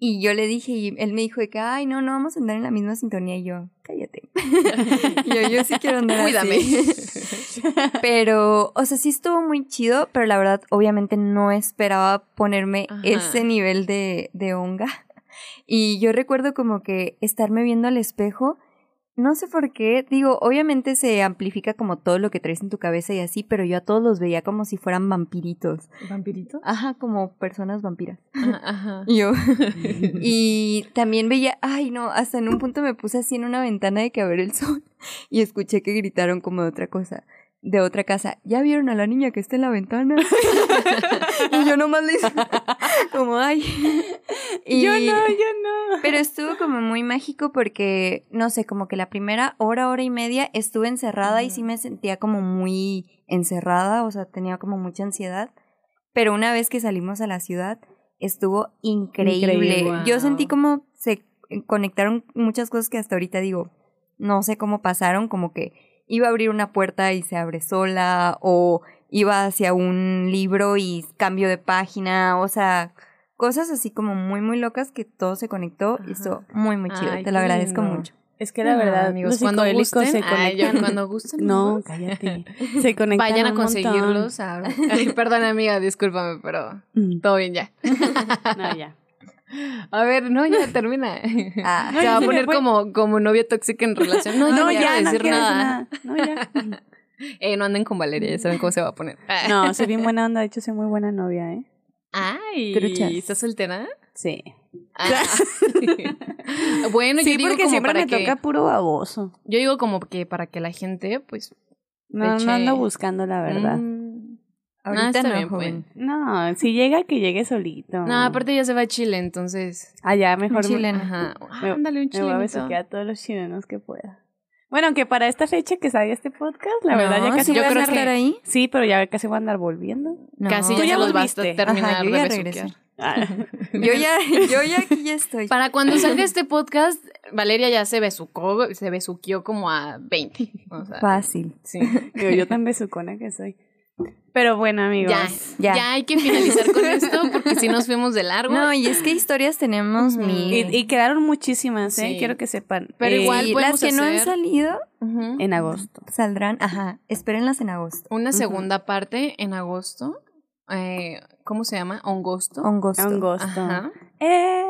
B: y yo le dije, y él me dijo de que, ay, no, no vamos a andar en la misma sintonía. Y yo, cállate. yo, yo sí quiero andar
A: Cuídame.
B: así. pero, o sea, sí estuvo muy chido, pero la verdad, obviamente no esperaba ponerme
A: Ajá.
B: ese nivel de, de honga. Y yo recuerdo como que estarme viendo al espejo no sé por qué, digo, obviamente se amplifica como todo lo que traes en tu cabeza y así, pero yo a todos los veía como si fueran vampiritos.
A: ¿Vampirito?
B: Ajá, como personas vampiras.
A: Ajá, ajá.
B: Y yo. y también veía, ay no, hasta en un punto me puse así en una ventana de que a ver el sol y escuché que gritaron como de otra cosa, de otra casa. ¿Ya vieron a la niña que está en la ventana? y yo nomás le hice como, ay. Y-
C: Yo no, yo no.
B: pero estuvo como muy mágico porque, no sé, como que la primera hora, hora y media estuve encerrada y sí me sentía como muy encerrada, o sea, tenía como mucha ansiedad. Pero una vez que salimos a la ciudad, estuvo increíble.
C: Increíble,
B: Yo sentí como se conectaron muchas cosas que hasta ahorita digo, no sé cómo pasaron, como que iba a abrir una puerta y se abre sola, o iba hacia un libro y cambio de página, o sea, cosas así como muy, muy locas que todo se conectó y estuvo muy, muy chido.
A: Ay,
B: Te lo agradezco
A: lindo.
B: mucho.
C: Es que la verdad,
A: amigos,
C: los
A: cuando gusten,
C: se
A: ay,
C: conectan.
A: yo cuando gusten,
C: No,
A: amigos,
C: cállate. Se conectan
A: Vayan a conseguirlos. A... Ay, perdón, amiga, discúlpame, pero
C: Mm.
A: todo bien ya.
C: No, ya.
A: A ver, no, ya termina.
B: Ah.
A: Se va a poner como, como novia tóxica en relación. No,
C: No,
A: ya,
C: ya,
A: no decir nada.
C: nada. No, ya.
A: Eh, no anden con Valeria, ya saben cómo se va a poner.
C: No, soy bien buena onda. De hecho, soy muy buena novia, ¿eh?
A: Ay,
B: Truchas.
A: ¿estás soltera?
C: Sí.
A: Ah. bueno,
C: sí,
A: yo digo
C: porque
A: como
C: siempre
A: para
C: me
A: que,
C: toca puro baboso.
A: yo digo como que para que la gente, pues,
C: No,
A: Eche-
C: no ando buscando, la verdad.
A: mm,
B: Ahorita
A: está
B: no,
A: bien,
B: joven.
C: No, si llega, que llegue solito.
A: No, aparte ya se va a Chile, entonces.
C: Ah, ya, mejor
B: Un
C: me-
B: chileno.
A: Ajá.
C: Me-
A: Ándale, un
C: Me voy a besuquear a todos los chilenos que pueda. Bueno, aunque para esta fecha que salga este podcast, la
B: No,
C: verdad ya casi
B: sí
C: voy a
B: vas estar ahí.
C: Sí, pero ya casi voy a andar volviendo.
B: No.
A: Casi ya
C: ya
A: se los va a terminar
B: Ajá, yo
A: de
B: ya
A: besuquear.
C: Ah,
B: Yo ya, yo ya aquí ya estoy.
A: Para cuando salga este podcast, Valeria ya se besucó, se besuqueó como a 20. O sea,
B: Fácil.
A: sí.
C: digo, yo tan besucona que soy. Pero bueno, amigos.
A: Ya,
B: Ya.
A: ya, hay que finalizar con esto porque si nos fuimos de largo.
B: No, y es que historias tenemos mil.
C: Y, y quedaron muchísimas, ¿eh?
A: Sí.
C: Quiero que sepan.
A: Pero
C: Eh,
A: igual,
B: las que no han salido.
C: En agosto.
B: saldrán, ajá, espérenlas en agosto.
A: Una segunda parte en agosto. Eh, ¿Cómo se llama? Ongosto.
B: Angosto.
C: Agosto.
A: Ajá.
C: ¡Eh!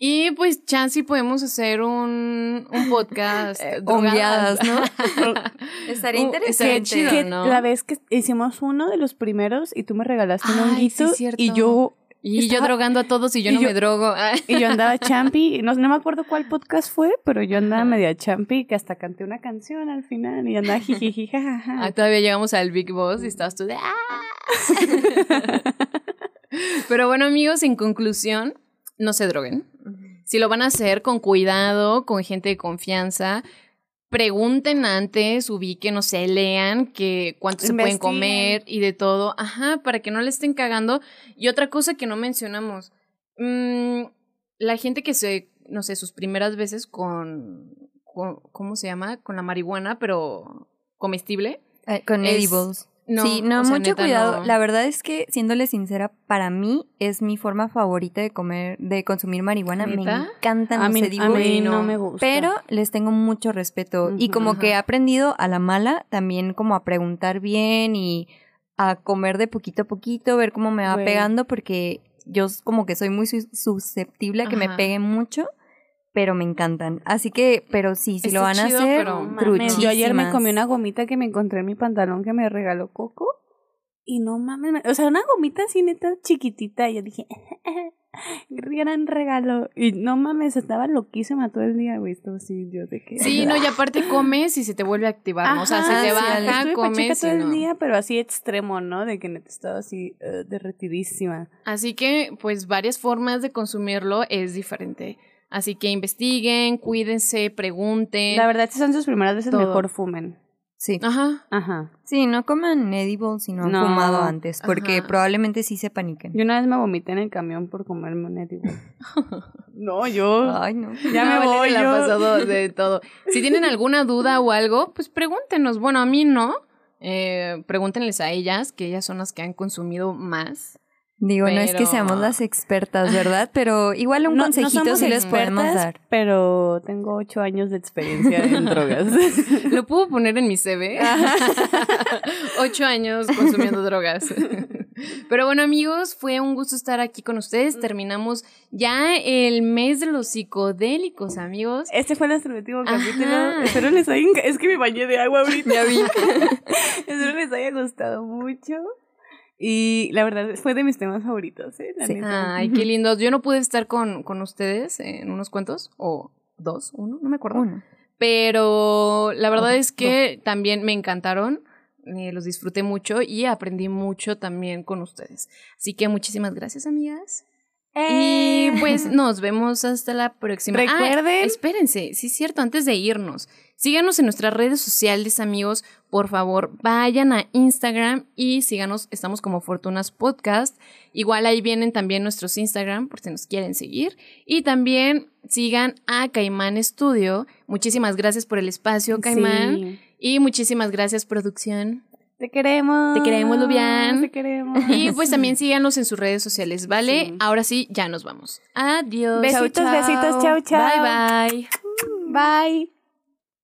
A: Y pues chance podemos hacer un, un podcast
B: Eh,
A: drogadas.
B: ¿no? Estaría
A: Uh,
B: interesante.
A: estaría chido.
C: Que
A: ¿no?
C: La vez que hicimos uno de los primeros y tú me regalaste un honguito
A: sí, cierto.
C: y yo
A: Y yo drogando a todos y yo
C: y
A: no
C: yo-
A: me drogo.
C: y yo andaba champi, no, no me acuerdo cuál podcast fue, pero yo andaba media champi que hasta canté una canción al final y andaba jijiji jajaja.
A: Ah, todavía llegamos al Big Boss y estabas tú de ¡ah! Pero bueno, amigos, en conclusión, no se droguen. Si lo van a hacer con cuidado, con gente de confianza, pregunten antes, ubiquen, no sé, lean que cuánto se pueden comer y de todo. Ajá, para que no le estén cagando. Y otra cosa que no mencionamos, mm, la gente que se, no sé, sus primeras veces con, con- ¿cómo se llama? Con la marihuana, pero comestible.
B: Eh, con
A: Es-
B: edibles.
A: No,
B: sí, no,
A: o sea,
B: mucho
A: neta,
B: cuidado.
A: no.
B: La verdad es que, siéndole sincera, para mí es mi forma favorita de comer, de consumir marihuana. Me
A: ¿Neta?
B: encantan
C: a mí, a
B: edibles.
C: mí no
A: no.
C: me gusta.
B: Pero les tengo mucho respeto. y como que he aprendido a la mala también como a preguntar bien y a comer de poquito a poquito, ver cómo me va pegando, porque yo como que soy muy sus- susceptible a que me
A: Ajá.
B: peguen mucho, pero me encantan. Así que, pero sí, si lo van a hacer,
A: pero-
C: yo ayer me comí una gomita que me encontré en mi pantalón que me regaló Coco. Y no mames, me- o sea, una gomita así neta chiquitita. Y yo dije, gran regalo. Y no mames, estaba loquísima todo el día, güey. Esto sí, yo de que.
A: Sí, no, y aparte comes y se te vuelve a activar, ¿no? O sea, se te
B: sí,
A: baja,
C: Estuve
A: comes y
C: todo el
A: no.
C: día, pero así extremo, ¿no? De que neta estaba así eh, derretidísima.
A: Así que, pues, varias formas de consumirlo es diferente. Así que investiguen, cuídense, pregunten.
C: La verdad, si son sus primeras veces,
A: Todo.
C: mejor fumen.
B: Sí.
A: Ajá.
C: Ajá.
B: Sí, no coman edibles si no han
C: No.
B: fumado antes, porque
A: Ajá.
B: probablemente sí se paniquen.
C: Yo una vez me vomité en el camión por comerme un edible. no, yo.
B: Ay, no.
C: Ya me voy
A: Valeria la ha
C: yo.
A: pasado de todo. Si tienen alguna duda o algo, pues pregúntenos. Bueno, a mí no. Eh, pregúntenles a ellas, que ellas son las que han consumido más.
B: Digo, no es que seamos las expertas, ¿verdad? Pero igual un
C: No- no
B: consejito
C: somos
B: sí les podemos dar.
C: Pero tengo ocho años de experiencia en drogas.
A: Lo puedo poner en mi CV. Ocho años consumiendo drogas. Pero bueno, amigos, fue un gusto estar aquí con ustedes. Terminamos ya el mes de los psicodélicos, amigos.
C: Este fue nuestro último
A: Ajá.
C: capítulo. Espero les haya... Es que me bañé de agua ahorita.
B: Ya vi.
C: Espero les haya gustado mucho. Y la verdad, fue de mis temas favoritos, ¿eh? La
B: Sí.
C: neta.
A: Ay, qué lindos. Yo no pude estar con, con ustedes en unos cuentos, o dos, uno, no me acuerdo.
B: Uno.
A: Pero la verdad es que también me encantaron, eh, los disfruté mucho y aprendí mucho también con ustedes. Así que muchísimas gracias, amigas.
C: Eh.
A: Y pues nos vemos hasta la próxima. Ah,
C: Recuerden-
A: espérense, sí es cierto, antes de irnos, síganos en nuestras redes sociales, amigos. Por favor, vayan a Instagram y síganos, estamos como Fortunas Podcast. Igual ahí vienen también nuestros Instagram por si nos quieren seguir. Y también sigan a Caimán Studio. Muchísimas gracias por el espacio, Caimán.
C: Sí.
A: Y muchísimas gracias, producción.
C: Te queremos.
A: Te queremos, Lubián.
C: Te queremos.
A: Y pues también síganos en sus redes sociales, ¿vale?
C: Sí.
A: Ahora sí, ya nos vamos. Adiós.
C: Besitos,
B: Chau, chau.
C: besitos. Chau, chau.
A: Bye, bye.
C: Bye.